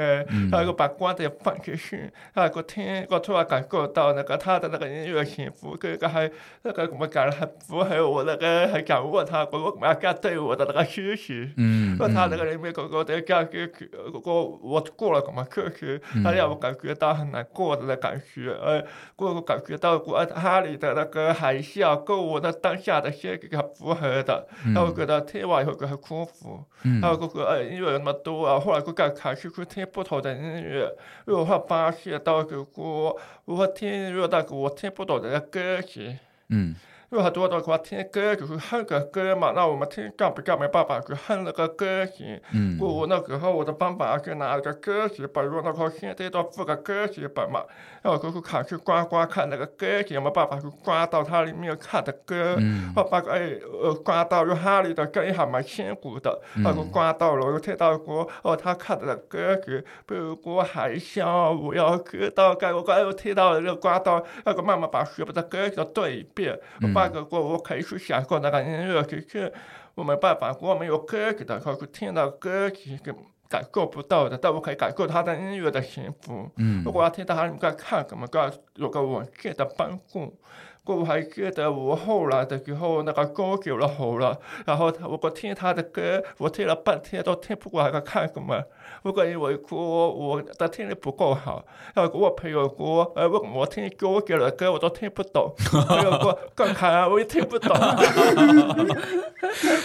然后把光点放进去，然后听，我突然感觉到那个他的那个音乐幸福，这个还那个。我感觉很符合我那个很感悟他，我我妈干对我的那个学习，嗯，说他那个里面哥哥的感觉，如果我过了什么课题，他让我感觉到很难过的感觉，呃，我感觉到我哈里的那个海啸跟我的当下的心情很符合的，然后我觉得听完以后觉得很舒服，然后哥哥呃音乐那么多啊，后来我刚开始去听不同的音乐，因为我发现到如果我听音乐，但是我听不懂的歌词。嗯，因为很多的话听歌就是哼个歌嘛，那我们听干比较没办法去哼那个歌词。嗯，我那时候我的方法是拿一个歌词本，如果那个现在都附个歌词本嘛，然后就是看去刮刮看那个歌词有没有办法去刮到它里面看的歌。嗯，我发觉哎，呃，刮到有哈利的歌也还蛮辛苦的。嗯，然后刮到了，我又听到过哦，他看的歌词，比如说海啸，我要知道该我刚又听到了，又刮到，那个慢慢把学不的歌词对一遍。我发觉过，我可以去想过那个音乐，可是我没办法，我没有歌曲的话，去听到歌曲是感受不到的，但我可以感受他的音乐的幸福。嗯，如果要听到他们在看什么歌，有个文字的帮助。我还记得我后来的时候，那个歌久了好了，然后我我听他的歌，我听了半天都听不过来，他看什么？我感觉我我我的听力不够好，然后我朋友说，呃，我我听歌久了歌我都听不懂，朋友说，刚看我也听不懂，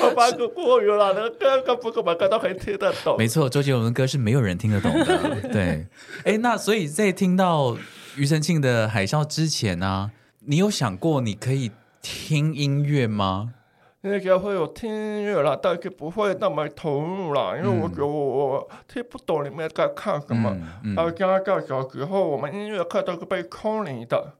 我发觉过语了，那个歌根本根本歌都可以听得懂。没错，周杰伦的歌是没有人听得懂的，对。哎，那所以在听到庾澄庆的《海啸》之前呢、啊？你有想过你可以听音乐吗？那个会有听音乐了，但是不会那么投入了，因为我觉得我听不懂里面在看什么。然后加上小时候，我们音乐课都是被空灵的。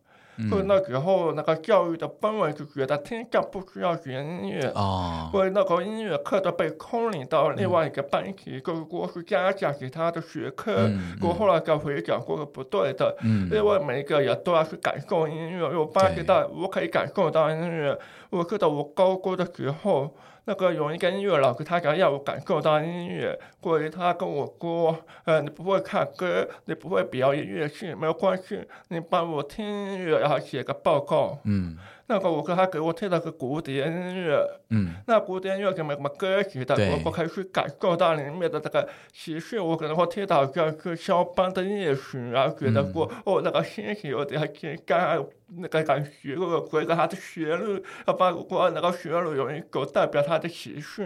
所以那时候那个教育的氛围就觉得天下不需要学音乐，哦、所以那个音乐课都被空领到另外一个班级，就如果是加讲其他的学科，我、嗯、后来再回讲过是不对的，嗯、因为每一个人都要去感受音乐，我发觉到我可以感受到音乐，我记得我高中的时候。那个有一个音乐老师，他想要我感受到音乐，所以他跟我说：“呃，你不会唱歌，你不会表演乐器，没有关系，你帮我听音乐，然后写个报告。”嗯。那个我跟他给我听了个古典音乐，嗯，那古典音乐怎么什么歌曲的，我我可以去感受到里面的那个情绪，我可能会听到像是肖邦的夜曲然后，觉得过、嗯、哦那个心情有点情感，那个感觉，我觉得它的旋律，啊，包括那个旋律有一个代表他的情绪，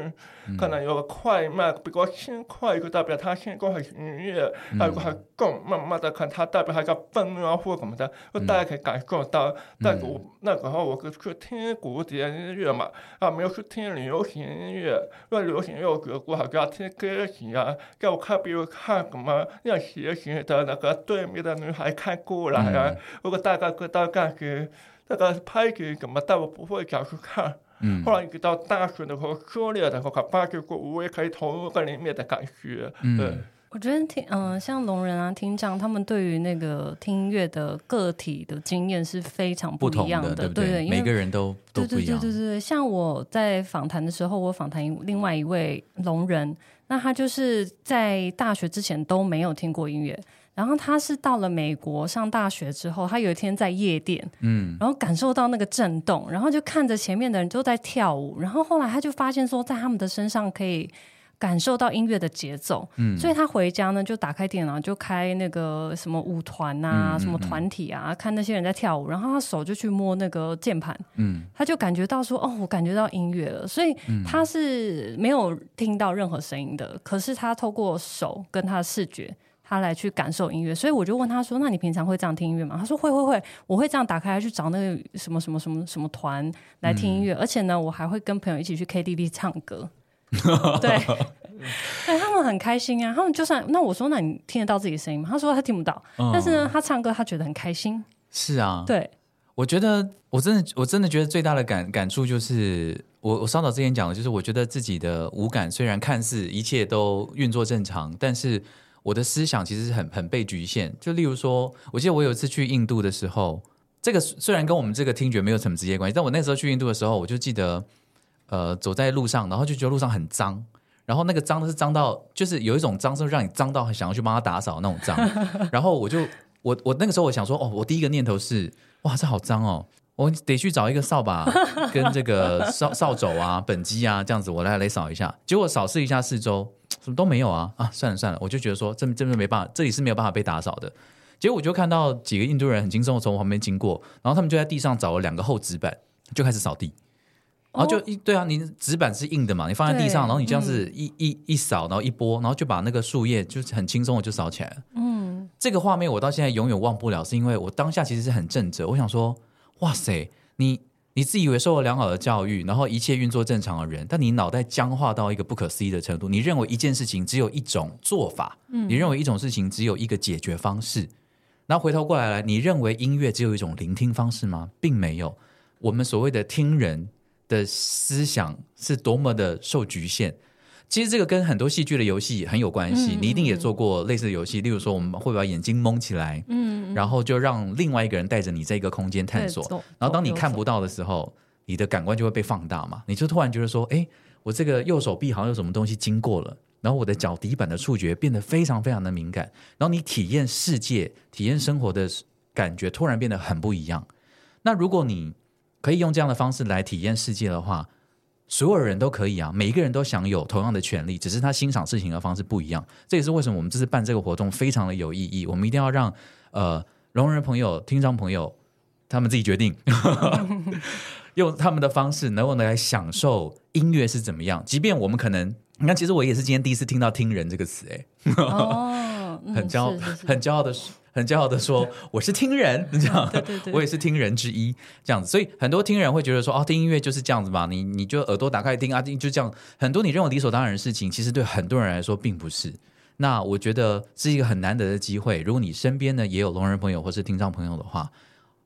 嗯、可能有个快慢，比较轻快就代表他心情很愉悦，还有个很重，慢慢的看他代表他个愤怒啊或什么的，我大家可以感受到，嗯、但是我那个时候。我去听古典音乐嘛，啊，没有去听流行音乐。因为流行音乐，我好像听歌曲啊，叫我看，比如看什么让斜行的那个对面的女孩看过来啊，如果大概知道感觉。那个拍给什么，但我不会讲去看。嗯，后来一直到大学的时候，涉猎的时候，发觉过我也可以投入在里面的感觉。嗯、对，我觉得听，嗯、呃，像聋人啊、听障，他们对于那个听音乐的个体的经验是非常不一样的，的对不对？对对，每个人都都不一样。对对对对对，像我在访谈的时候，我访谈另外一位聋人，那他就是在大学之前都没有听过音乐。然后他是到了美国上大学之后，他有一天在夜店，嗯，然后感受到那个震动，然后就看着前面的人都在跳舞，然后后来他就发现说，在他们的身上可以感受到音乐的节奏，嗯，所以他回家呢就打开电脑，就开那个什么舞团啊，什么团体啊，看那些人在跳舞，然后他手就去摸那个键盘，嗯，他就感觉到说，哦，我感觉到音乐了，所以他是没有听到任何声音的，可是他透过手跟他的视觉。他来去感受音乐，所以我就问他说：“那你平常会这样听音乐吗？”他说：“会会会，我会这样打开去找那个什么什么什么什么团来听音乐，嗯、而且呢，我还会跟朋友一起去 KTV 唱歌。对”对，他们很开心啊。他们就算那我说：“那你听得到自己的声音吗？”他说：“他听不到，嗯、但是呢，他唱歌他觉得很开心。”是啊，对，我觉得我真的我真的觉得最大的感感触就是，我我稍早之前讲的，就是我觉得自己的五感虽然看似一切都运作正常，但是。我的思想其实很很被局限，就例如说，我记得我有一次去印度的时候，这个虽然跟我们这个听觉没有什么直接关系，但我那时候去印度的时候，我就记得，呃，走在路上，然后就觉得路上很脏，然后那个脏是脏到，就是有一种脏是让你脏到很想要去帮他打扫那种脏，然后我就我我那个时候我想说，哦，我第一个念头是，哇，这好脏哦，我得去找一个扫把 跟这个扫扫帚啊、本机啊这样子，我来来扫一下，结果扫视一下四周。什么都没有啊啊！算了算了，我就觉得说，这这边没办法，这里是没有办法被打扫的。结果我就看到几个印度人很轻松的从我旁边经过，然后他们就在地上找了两个厚纸板，就开始扫地。然后就一对啊，你纸板是硬的嘛，你放在地上，然后你这样子一一一扫，然后一拨，然后就把那个树叶就是很轻松的就扫起来了。嗯，这个画面我到现在永远忘不了，是因为我当下其实是很正直，我想说，哇塞，你。你自以为受了良好的教育，然后一切运作正常的人，但你脑袋僵化到一个不可思议的程度。你认为一件事情只有一种做法，嗯，你认为一种事情只有一个解决方式，那回头过来来，你认为音乐只有一种聆听方式吗？并没有。我们所谓的听人的思想是多么的受局限。其实这个跟很多戏剧的游戏很有关系，嗯、你一定也做过类似的游戏，例如说我们会把眼睛蒙起来，嗯，然后就让另外一个人带着你在一个空间探索，然后当你看不到的时候，你的感官就会被放大嘛，你就突然觉得说，哎，我这个右手臂好像有什么东西经过了，然后我的脚底板的触觉变得非常非常的敏感，然后你体验世界、体验生活的感觉突然变得很不一样。那如果你可以用这样的方式来体验世界的话，所有人都可以啊，每一个人都享有同样的权利，只是他欣赏事情的方式不一样。这也是为什么我们这次办这个活动非常的有意义。我们一定要让呃聋人朋友、听障朋友他们自己决定，用他们的方式能够来享受音乐是怎么样。即便我们可能，你看，其实我也是今天第一次听到“听人”这个词，哎，哦，很骄傲，很骄傲的说。很骄傲的说：“我是听人，这样，对对对，我也是听人之一，这样子。所以很多听人会觉得说，哦，听音乐就是这样子嘛？你你就耳朵打开听啊，听就这样。很多你认为理所当然的事情，其实对很多人来说并不是。那我觉得是一个很难得的机会。如果你身边呢也有聋人朋友或是听障朋友的话，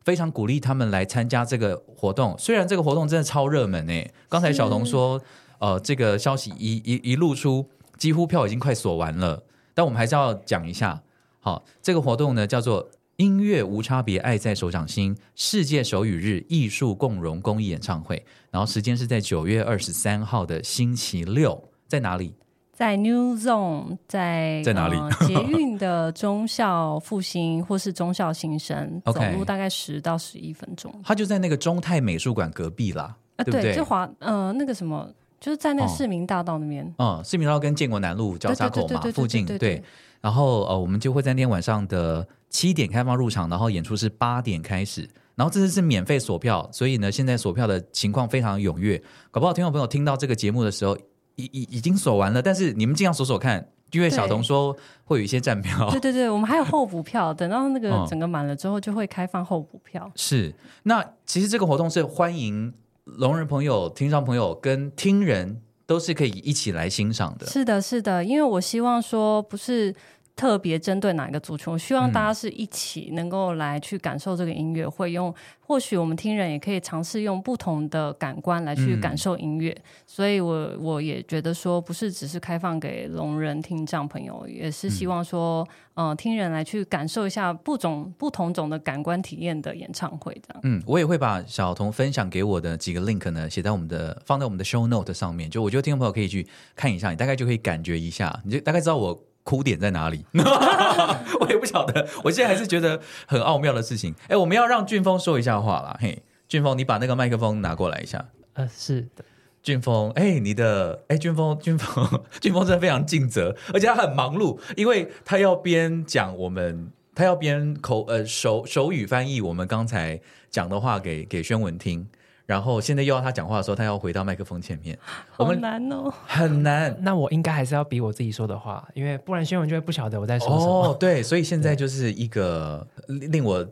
非常鼓励他们来参加这个活动。虽然这个活动真的超热门诶，刚才小童说，呃，这个消息一一一露出，几乎票已经快锁完了，但我们还是要讲一下。”好，这个活动呢叫做“音乐无差别，爱在手掌心”世界手语日艺术共融公益演唱会，然后时间是在九月二十三号的星期六，在哪里？在 New Zone，在在哪里？呃、捷运的中校复兴或是中校新生 走路大概十到十一分钟。它就在那个中泰美术馆隔壁啦，啊、对不对？就华呃那个什么，就是在那个市民大道那边。嗯，市民大道跟建国南路交叉口嘛，附近对。然后呃，我们就会在那天晚上的七点开放入场，然后演出是八点开始。然后这次是免费锁票，所以呢，现在锁票的情况非常踊跃。搞不好听众朋友听到这个节目的时候，已已已经锁完了。但是你们尽量锁锁看，因为小童说会有一些站票。对对对，我们还有候补票，等到那个整个满了之后，就会开放候补票。嗯、是，那其实这个活动是欢迎聋人朋友、听障朋友跟听人都是可以一起来欣赏的。是的，是的，因为我希望说不是。特别针对哪一个族群，我希望大家是一起能够来去感受这个音乐会，用或许我们听人也可以尝试用不同的感官来去感受音乐。嗯、所以我我也觉得说，不是只是开放给聋人听障朋友，也是希望说，嗯、呃，听人来去感受一下不种不同种的感官体验的演唱会这样。嗯，我也会把小童分享给我的几个 link 呢，写在我们的放在我们的 show note 上面，就我觉得听众朋友可以去看一下，你大概就可以感觉一下，你就大概知道我。哭点在哪里？我也不晓得，我现在还是觉得很奥妙的事情。哎，我们要让俊峰说一下话啦。嘿，俊峰，你把那个麦克风拿过来一下。呃，是的，俊峰，哎，你的，哎，俊峰，俊峰，俊峰真的非常尽责，而且他很忙碌，因为他要边讲我们，他要边口呃手手语翻译我们刚才讲的话给给宣文听。然后现在又要他讲话的时候，他要回到麦克风前面，好难哦，很难。那我应该还是要比我自己说的话，因为不然宣文就会不晓得我在说什么。哦，对，所以现在就是一个令我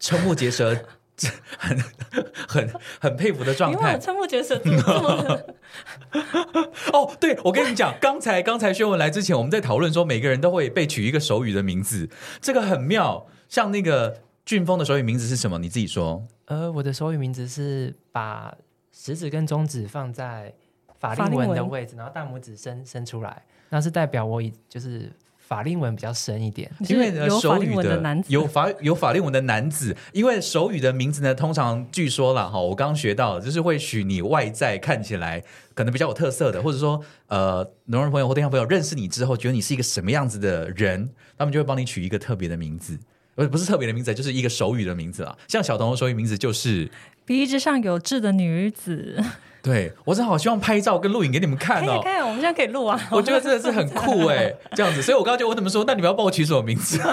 瞠目结舌、很很很佩服的状态。瞠目结舌，这么 哦，对，我跟你讲，刚才刚才宣文来之前，我们在讨论说每个人都会被取一个手语的名字，这个很妙。像那个俊峰的手语名字是什么？你自己说。呃，我的手语名字是把食指跟中指放在法令纹的位置，然后大拇指伸伸出来，那是代表我已就是法令纹比较深一点。因为呢，手语的有法有法令纹的男子，因为手语的名字呢，通常据说啦哈，我刚刚学到了，就是会许你外在看起来可能比较有特色的，或者说呃，聋人朋友或听障朋友认识你之后，觉得你是一个什么样子的人，他们就会帮你取一个特别的名字。不不是特别的名字，就是一个手语的名字啊。像小童的手语名字就是鼻子上有痣的女子。对，我真好希望拍照跟录影给你们看哦。可以，可以，我们现在可以录啊。我觉得真的是很酷哎，这样子。所以我刚刚就问他们说：“那你们要帮我取什么名字？”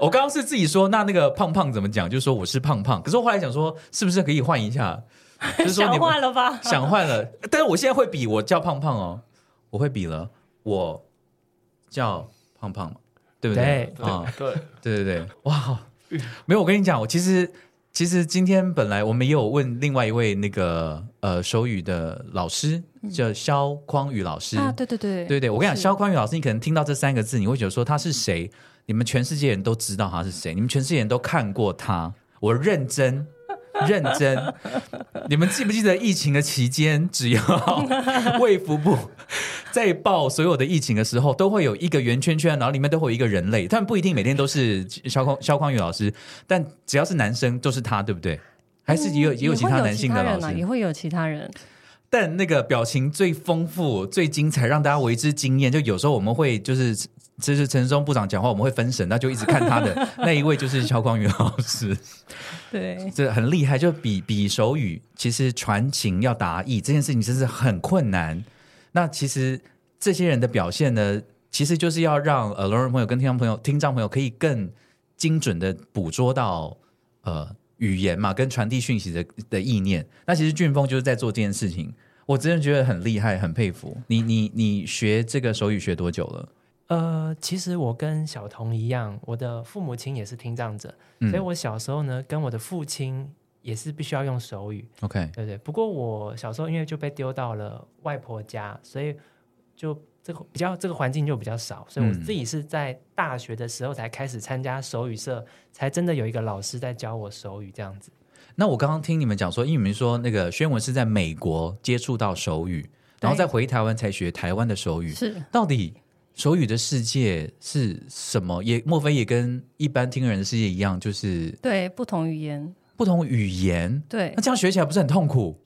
我刚刚是自己说：“那那个胖胖怎么讲？”就是说我是胖胖。可是我后来想说，是不是可以换一下？就是说想换了吧？想换了。但是我现在会比我叫胖胖哦，我会比了，我叫胖胖。对不对？啊，对对对对，哇！没有，我跟你讲，我其实其实今天本来我们也有问另外一位那个呃手语的老师，叫肖匡宇老师啊，对对对对对，我跟你讲，肖匡宇老师，你可能听到这三个字，你会觉得说他是谁？你们全世界人都知道他是谁，你们全世界人都看过他，我认真。认真，你们记不记得疫情的期间，只要卫福部在报所有的疫情的时候，都会有一个圆圈圈，然后里面都会有一个人类，但不一定每天都是肖匡肖匡宇老师，但只要是男生都是他，对不对？还是也有也有其他男性的老师，也会有其他人。但那个表情最丰富、最精彩，让大家为之惊艳。就有时候我们会就是，就是陈松部长讲话，我们会分神，那就一直看他的 那一位，就是肖光宇老师。对，这很厉害，就比比手语，其实传情要达意这件事情，真是很困难。那其实这些人的表现呢，其实就是要让呃聋人朋友跟听障朋友、听障朋友可以更精准的捕捉到呃。语言嘛，跟传递讯息的的意念，那其实俊峰就是在做这件事情，我真的觉得很厉害，很佩服你。你你学这个手语学多久了？呃，其实我跟小童一样，我的父母亲也是听障者，嗯、所以我小时候呢，跟我的父亲也是必须要用手语。OK，对不对。不过我小时候因为就被丢到了外婆家，所以就。这个比较这个环境就比较少，所以我自己是在大学的时候才开始参加手语社，嗯、才真的有一个老师在教我手语这样子。那我刚刚听你们讲说，因为你们说那个宣文是在美国接触到手语，然后再回台湾才学台湾的手语。是，到底手语的世界是什么？也莫非也跟一般听人的世界一样，就是对不同语言，不同语言。对，那这样学起来不是很痛苦？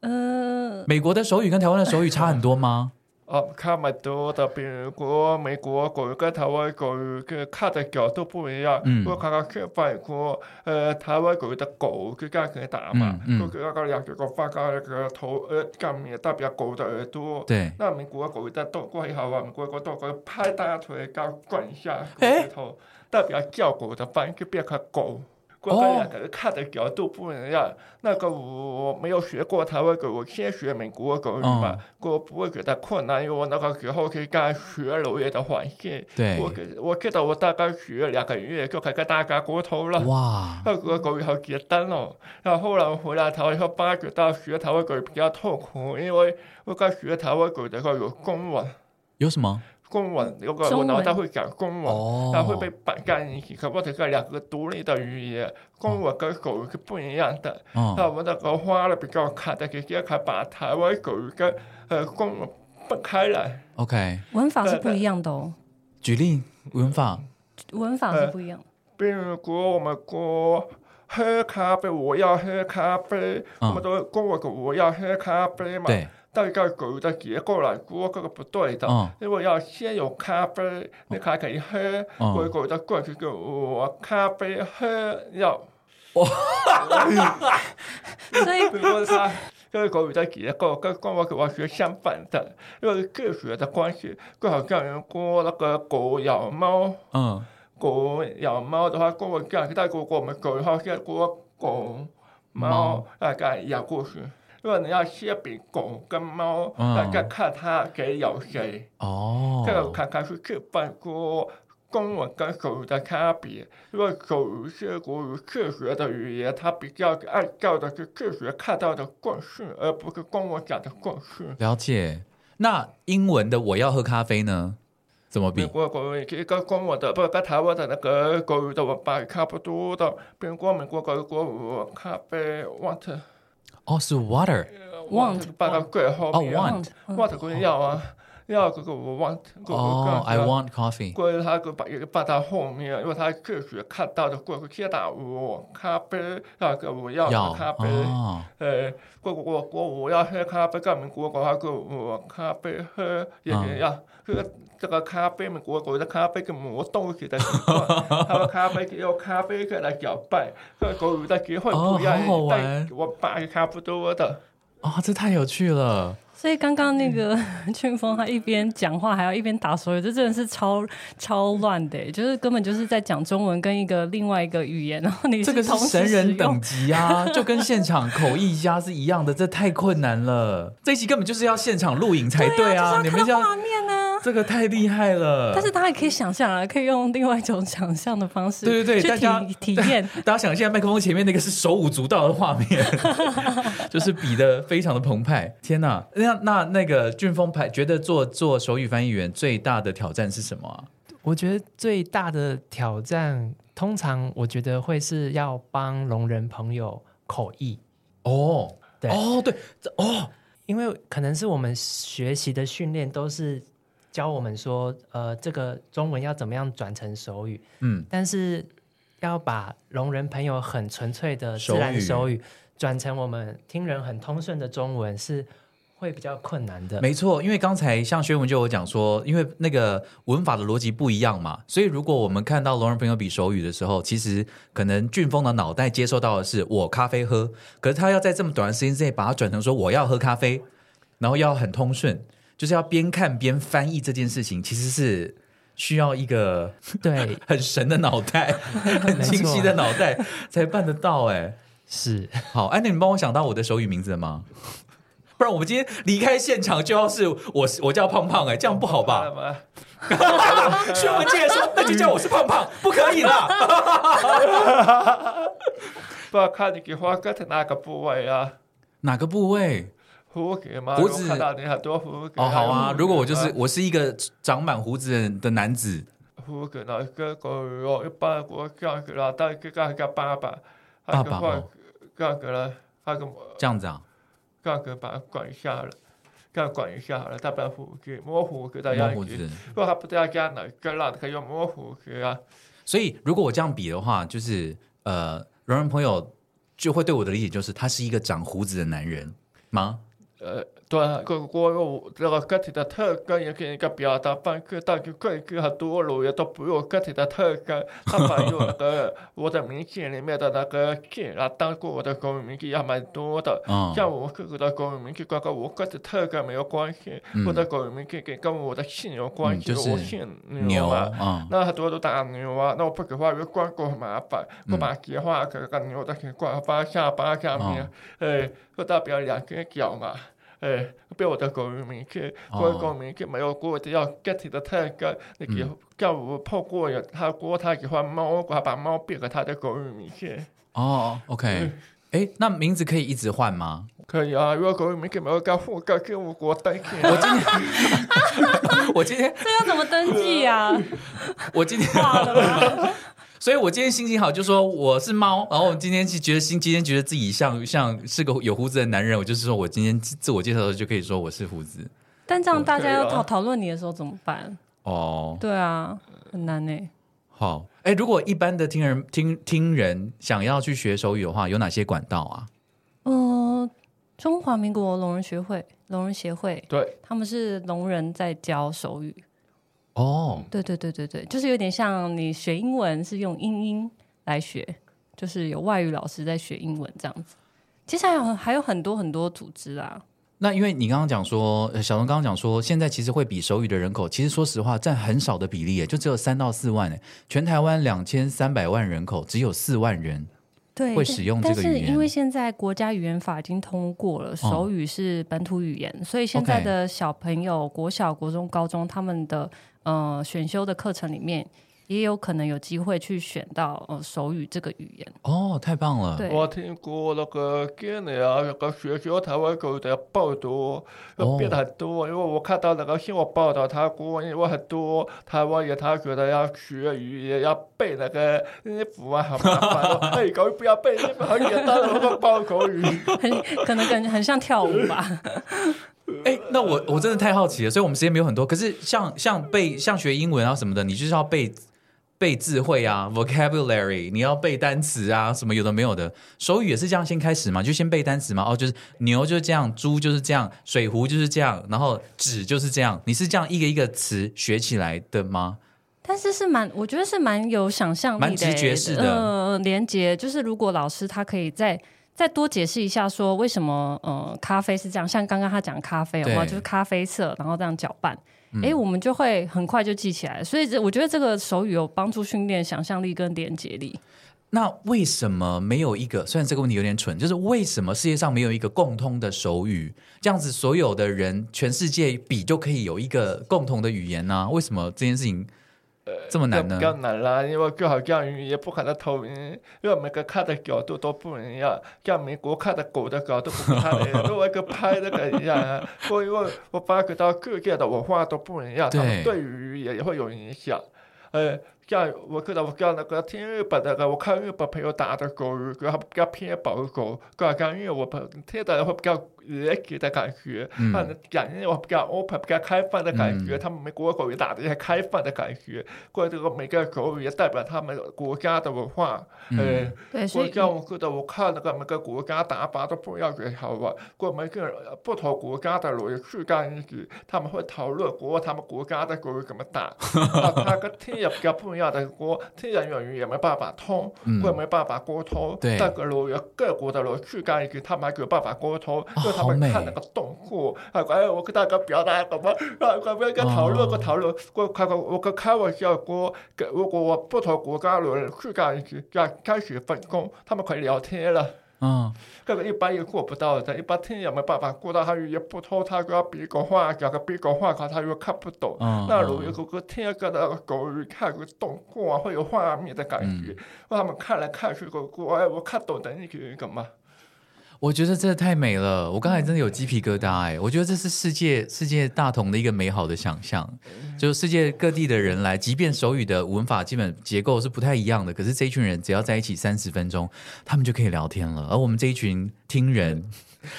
呃，美国的手语跟台湾的手语差很多吗？哦，差蛮多的，比如国美国国语跟台湾国语跟看的角度不一样。嗯。我刚刚去法国，呃，台湾国语的狗更加可以打嘛。嗯嗯。刚刚两个放在那个头呃上面代表狗的耳朵。对。那美国国语的动作也好啊，美国国动作拍大腿，刚转一下狗头，代表叫狗的反应就变成狗。国跟两个看的角度不一样，哦、那个我我没有学过台湾语，我先学美国口语嘛，我、嗯、不会觉得困难，因为我那个时候可以刚学罗业的环境。对，我我记得我大概学两个月就可以跟大家沟通了。哇，那个口语好简单哦。然后后来我回来台湾以后，发觉到学台湾语比较痛苦，因为我刚学台湾语的时候有公文。有什么？公文，有个我脑袋会讲公文，它会被绑在一起，可不可以两个独立的语言？公文跟狗语是不一样的。那我们那个花了比较卡的，直接可以把台湾狗语跟呃公文分开来。OK，文法是不一样的哦。举例，文法，文法是不一样。比如说我们说喝咖啡，我要喝咖啡，我们都跟我说我要喝咖啡嘛。对。到一个狗的结构来说，这个不对的。嗯、因为要先有咖啡，你才可以喝。狗狗的过去就我咖啡喝要。哇！所以，比如说它这个狗语的结构跟跟我完全相反的，因为科学的关系，就好像人说那个狗咬猫。嗯。狗咬猫的话，跟我讲，但如果我们狗的话，先说狗猫大概咬过去。如果你要先比狗跟猫，大家看它谁咬谁。哦，这个看看是区分过公文跟手语的差别。因为手语是国语科学的语言，它比较按照的是科学看到的过去，而不是公文讲的过去。了解。那英文的我要喝咖啡呢？怎么比？美国口语跟公文的不跟台湾的那个国语的文法差不多的。比如说美国口语咖啡 want。哦，是 water，want，把它盖后面。哦，want，want 可以要啊，要这个我 want。哦，I want coffee。盖它个把一个把它后面，因为他确实看到的过去，先打我咖啡，那个我要咖啡。呃，我我我我要喝咖啡，跟美国的话，个我咖啡喝也要喝。这个咖啡，美国国的咖啡跟魔豆子的习惯，他们咖啡用咖啡克来搅拌，跟国语的结会不一样，好玩，我爸也差不多的。啊，这太有趣了。所以刚刚那个 俊峰，他一边讲话还要一边打手语，这真的是超超乱的，就是根本就是在讲中文跟一个另外一个语言，然后你这个是神人等级啊，就跟现场口译家是一样的，这太困难了。这一集根本就是要现场录影才对啊，你们要画面啊。这个太厉害了，但是大家也可以想象啊，可以用另外一种 想象的方式，对对对，大家体验。大家想现在麦克风前面那个是手舞足蹈的画面，就是比的非常的澎湃。天哪，那那那那个俊峰排觉得做做手语翻译员最大的挑战是什么啊？我觉得最大的挑战，通常我觉得会是要帮聋人朋友口译。哦，对，哦对，哦，因为可能是我们学习的训练都是。教我们说，呃，这个中文要怎么样转成手语？嗯，但是要把聋人朋友很纯粹的自然手语转成我们听人很通顺的中文，是会比较困难的。没错，因为刚才像薛文就有讲说，因为那个文法的逻辑不一样嘛，所以如果我们看到聋人朋友比手语的时候，其实可能俊峰的脑袋接受到的是我咖啡喝，可是他要在这么短的时间之内把它转成说我要喝咖啡，然后要很通顺。就是要边看边翻译这件事情，其实是需要一个对很神的脑袋、很清晰的脑袋才办得到。哎，是好，哎，那你帮我想到我的手语名字了吗？不然我们今天离开现场就要是我，我叫胖胖，哎，这样不好吧？薛文健说，那就叫我是胖胖，不可以啦。不要看你给花哥的哪个部位啊？哪个部位？胡子吗？胡子看到你很多胡子。哦，好啊。如果我就是我是一个长满胡子的男子。胡子那个个哦，一般我这样子啦，但是这个爸爸，爸爸哦，这样子了，那个这样子啊，这样子把它管一下了，这样管一下好了，他把胡子摸胡子的样子。如果他不这样讲呢，更让可以用摸胡子啊。所以如果我这样比的话，就是呃，聋人朋友就会对我的理解就是他是一个长胡子的男人吗？呃，对，各国有这个个体的特征，也可以一个表达方式，但是贵个很多路也都不用个体的特征，他把有那个我的名字里面的那个字啊，当过我的公民名字也蛮多的。嗯、像我个个的公民名字，跟我个体特征没有关系，嗯、我的公民名字跟跟我的姓有关系，我姓牛啊。嗯、那很多都打牛啊，那我不给话又关过很麻烦，我把笔画给个牛的给挂发下巴下面，嗯、哎，就代表两个角嘛。哎，被我的狗语名字，我的狗语名字没有过，只要 get 的太高，你给叫我泡过呀，他过他喜欢猫，我把猫变成他的狗语名字。哦，OK，哎，那名字可以一直换吗？可以啊，如果狗名给没有改，我改给我我登记。我今天，我今天这要怎么登记呀？我今天。所以我今天心情好，就说我是猫。然后我今天是觉得心，今天觉得自己像像是个有胡子的男人，我就是说我今天自我介绍的时候就可以说我是胡子。但这样大家要讨讨论你的时候怎么办？哦，对啊，很难呢。好，哎，如果一般的听人听听人想要去学手语的话，有哪些管道啊？呃，中华民国聋人学会、聋人协会，对，他们是聋人在教手语。哦，对对对对对，就是有点像你学英文是用英音来学，就是有外语老师在学英文这样子。接下来还有还有很多很多组织啊。那因为你刚刚讲说，小龙刚刚讲说，现在其实会比手语的人口，其实说实话占很少的比例，就只有三到四万诶。全台湾两千三百万人口，只有四万人对会使用这个语言。但是因为现在国家语言法已经通过了，手语是本土语言，哦、所以现在的小朋友，国小、国中、高中他们的。呃，选修的课程里面也有可能有机会去选到呃手语这个语言。哦，太棒了！对，我听过那个今年啊，那个学校台湾狗的报道，要变得很多。哦、因为我看到那个新闻报道，他国因为很多台湾人他觉得要学语言，要背那个衣服啊，很麻烦。哎，狗不要背，那个很简单的那个报口语，很可能感觉很像跳舞吧。哎，那我我真的太好奇了，所以我们时间没有很多。可是像像背像学英文啊什么的，你就是要背背智慧啊，vocabulary，你要背单词啊，什么有的没有的。手语也是这样先开始嘛，就先背单词嘛。哦，就是牛就是这样，猪就是这样，水壶就是这样，然后纸就是这样。你是这样一个一个词学起来的吗？但是是蛮，我觉得是蛮有想象力的，蛮直觉式的。呃，连接就是如果老师他可以在。再多解释一下，说为什么呃咖啡是这样？像刚刚他讲咖啡的话，就是咖啡色，然后这样搅拌，哎、嗯，我们就会很快就记起来。所以这我觉得这个手语有帮助训练想象力跟连接力。那为什么没有一个？虽然这个问题有点蠢，就是为什么世界上没有一个共通的手语？这样子所有的人全世界比就可以有一个共同的语言呢、啊？为什么这件事情？这么难呢？比较难啦，因为就好像语言不可能统一，因为每个看的角度都不一样。像美国看的狗的角度不太一样，另外一个拍那个一样啊。我因为我发觉到各界的文化都不一样，他们对语言也会有影响。呃，像我看到我讲那个听日本那个，我看日本朋友打的狗语，他比较偏保守，刚刚因为我朋友听的会比较。热情的感觉，他们讲因为我比较 open、比较开放的感觉，嗯、他们美国狗也打的也开放的感觉，或者这个每个狗语也代表他们国家的文化。嗯，呃、对，所以我觉得我看那个每个国家打法都不一样，很好玩。过每个不同国家的人去干一局，他们会讨论过他们国家的狗语怎么打。他跟听也比较不一样的国，听人语也没办法通，嗯、或没办法沟通。对，但个人各国的人去干一句，他们还有办法沟通。哦他们看那个动物，啊，哎，我跟大家表达什么？啊，我们跟讨论个讨论，我开个我跟开玩笑说，给如果我不同国家的人去干一局，要开始分工，他们可以聊天了。嗯，这个一般也过不到的，一般听也没办法过到，他语言不通，他就要比个话，讲个别个话，他他又看不懂。嗯、那如果个听个那个狗语，看个动过啊，会有画面的感觉，他们看来看去个过，哎，我看懂的那个干嘛？我觉得真的太美了，我刚才真的有鸡皮疙瘩哎！我觉得这是世界世界大同的一个美好的想象，就是世界各地的人来，即便手语的文法基本结构是不太一样的，可是这一群人只要在一起三十分钟，他们就可以聊天了。而我们这一群听人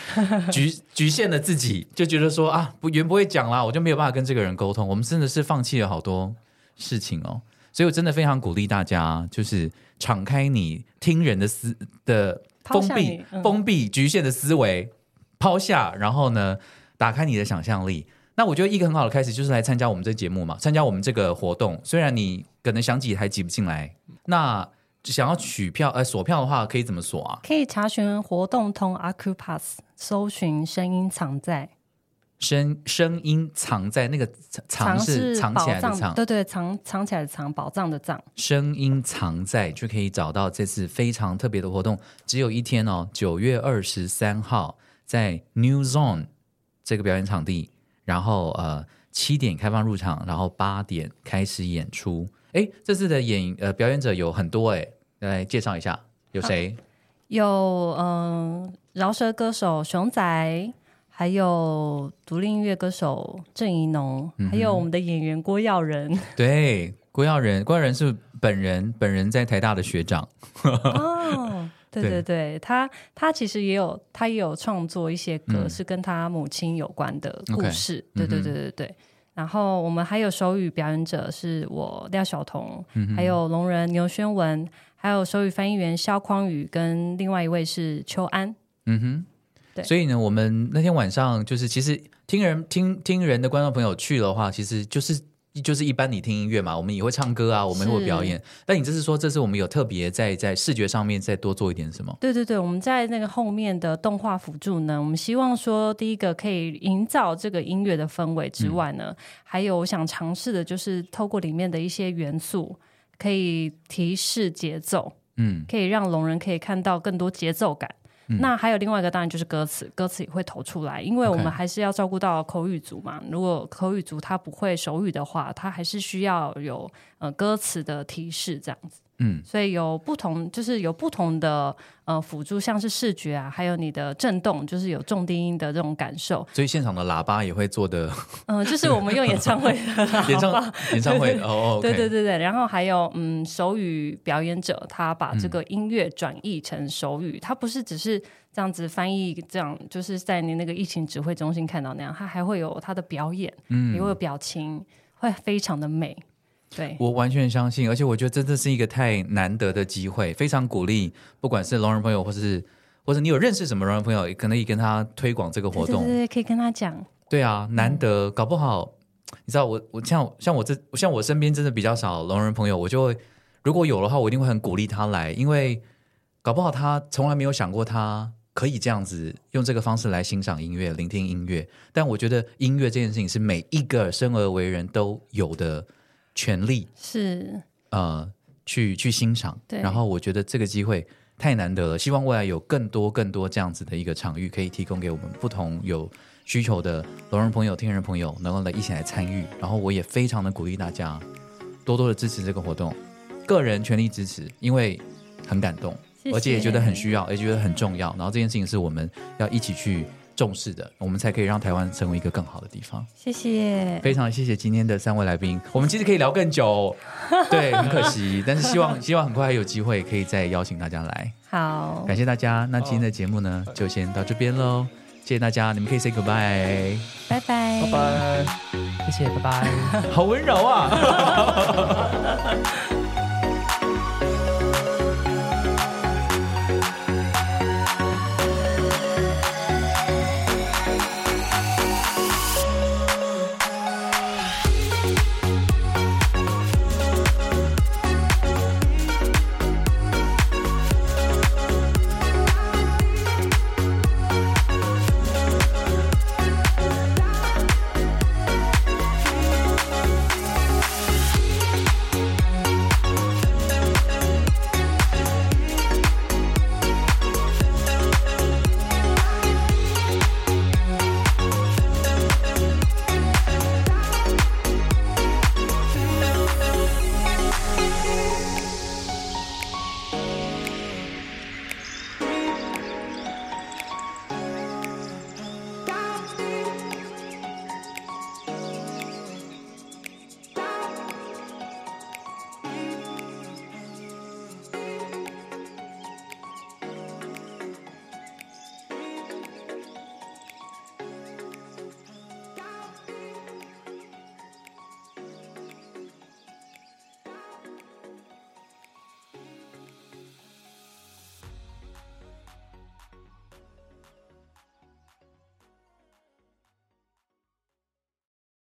局局限了自己，就觉得说啊，不原不会讲啦，我就没有办法跟这个人沟通。我们真的是放弃了好多事情哦，所以我真的非常鼓励大家，就是敞开你听人的思的。封闭、嗯、封闭、局限的思维，抛下，然后呢，打开你的想象力。那我觉得一个很好的开始就是来参加我们这个节目嘛，参加我们这个活动。虽然你可能想挤还挤不进来，那想要取票呃锁票的话，可以怎么锁啊？可以查询活动通 Accupass，搜寻声音藏在。声声音藏在那个藏是藏起来的藏，对对，藏藏起来的藏，宝藏的藏。声音藏在就可以找到这次非常特别的活动，只有一天哦，九月二十三号在 New Zone 这个表演场地，然后呃七点开放入场，然后八点开始演出。哎，这次的演呃表演者有很多哎，来介绍一下有谁？有嗯，饶舌歌手熊仔，还有独立音乐歌手郑怡农，嗯、还有我们的演员郭耀仁。对，郭耀仁，郭耀仁是本人，本人在台大的学长。哦，对 对对，对他他其实也有，他也有创作一些歌，嗯、是跟他母亲有关的故事。Okay, 对对对对对。嗯然后我们还有手语表演者是我廖晓彤，嗯、还有聋人牛宣文，还有手语翻译员肖匡宇，跟另外一位是邱安。嗯哼，对。所以呢，我们那天晚上就是，其实听人听听人的观众朋友去的话，其实就是。就是一般你听音乐嘛，我们也会唱歌啊，我们也会表演。但你这是说，这是我们有特别在在视觉上面再多做一点什么？对对对，我们在那个后面的动画辅助呢，我们希望说，第一个可以营造这个音乐的氛围之外呢，嗯、还有我想尝试的就是透过里面的一些元素，可以提示节奏，嗯，可以让聋人可以看到更多节奏感。那还有另外一个，当然就是歌词，歌词也会投出来，因为我们还是要照顾到口语族嘛。如果口语族他不会手语的话，他还是需要有呃歌词的提示这样子。嗯，所以有不同，就是有不同的呃辅助，像是视觉啊，还有你的震动，就是有重低音的这种感受。所以现场的喇叭也会做的，嗯、呃，就是我们用演唱会的喇叭演唱演唱会 哦，对对对对，然后还有嗯手语表演者，他把这个音乐转译成手语，他、嗯、不是只是这样子翻译，这样就是在你那个疫情指挥中心看到那样，他还会有他的表演，嗯，也会有表情，会非常的美。对，我完全相信，而且我觉得真的是一个太难得的机会，非常鼓励，不管是聋人朋友，或是或者你有认识什么聋人朋友，也可以跟他推广这个活动，对，对，对，可以跟他讲。对啊，难得，嗯、搞不好，你知道，我我像像我这像我身边真的比较少聋人朋友，我就会如果有的话，我一定会很鼓励他来，因为搞不好他从来没有想过他可以这样子用这个方式来欣赏音乐、聆听音乐。但我觉得音乐这件事情是每一个生而为人都有的。权利是呃，去去欣赏，对然后我觉得这个机会太难得了，希望未来有更多更多这样子的一个场域，可以提供给我们不同有需求的聋人朋友、听人朋友，能够来一起来参与。然后我也非常的鼓励大家多多的支持这个活动，个人全力支持，因为很感动，而且也觉得很需要，也觉得很重要。然后这件事情是我们要一起去。重视的，我们才可以让台湾成为一个更好的地方。谢谢，非常谢谢今天的三位来宾。我们其实可以聊更久，对，很可惜，但是希望 希望很快还有机会可以再邀请大家来。好，感谢大家。那今天的节目呢，就先到这边喽。谢谢大家，你们可以 say goodbye，拜拜，拜拜，谢谢，拜拜，好温柔啊。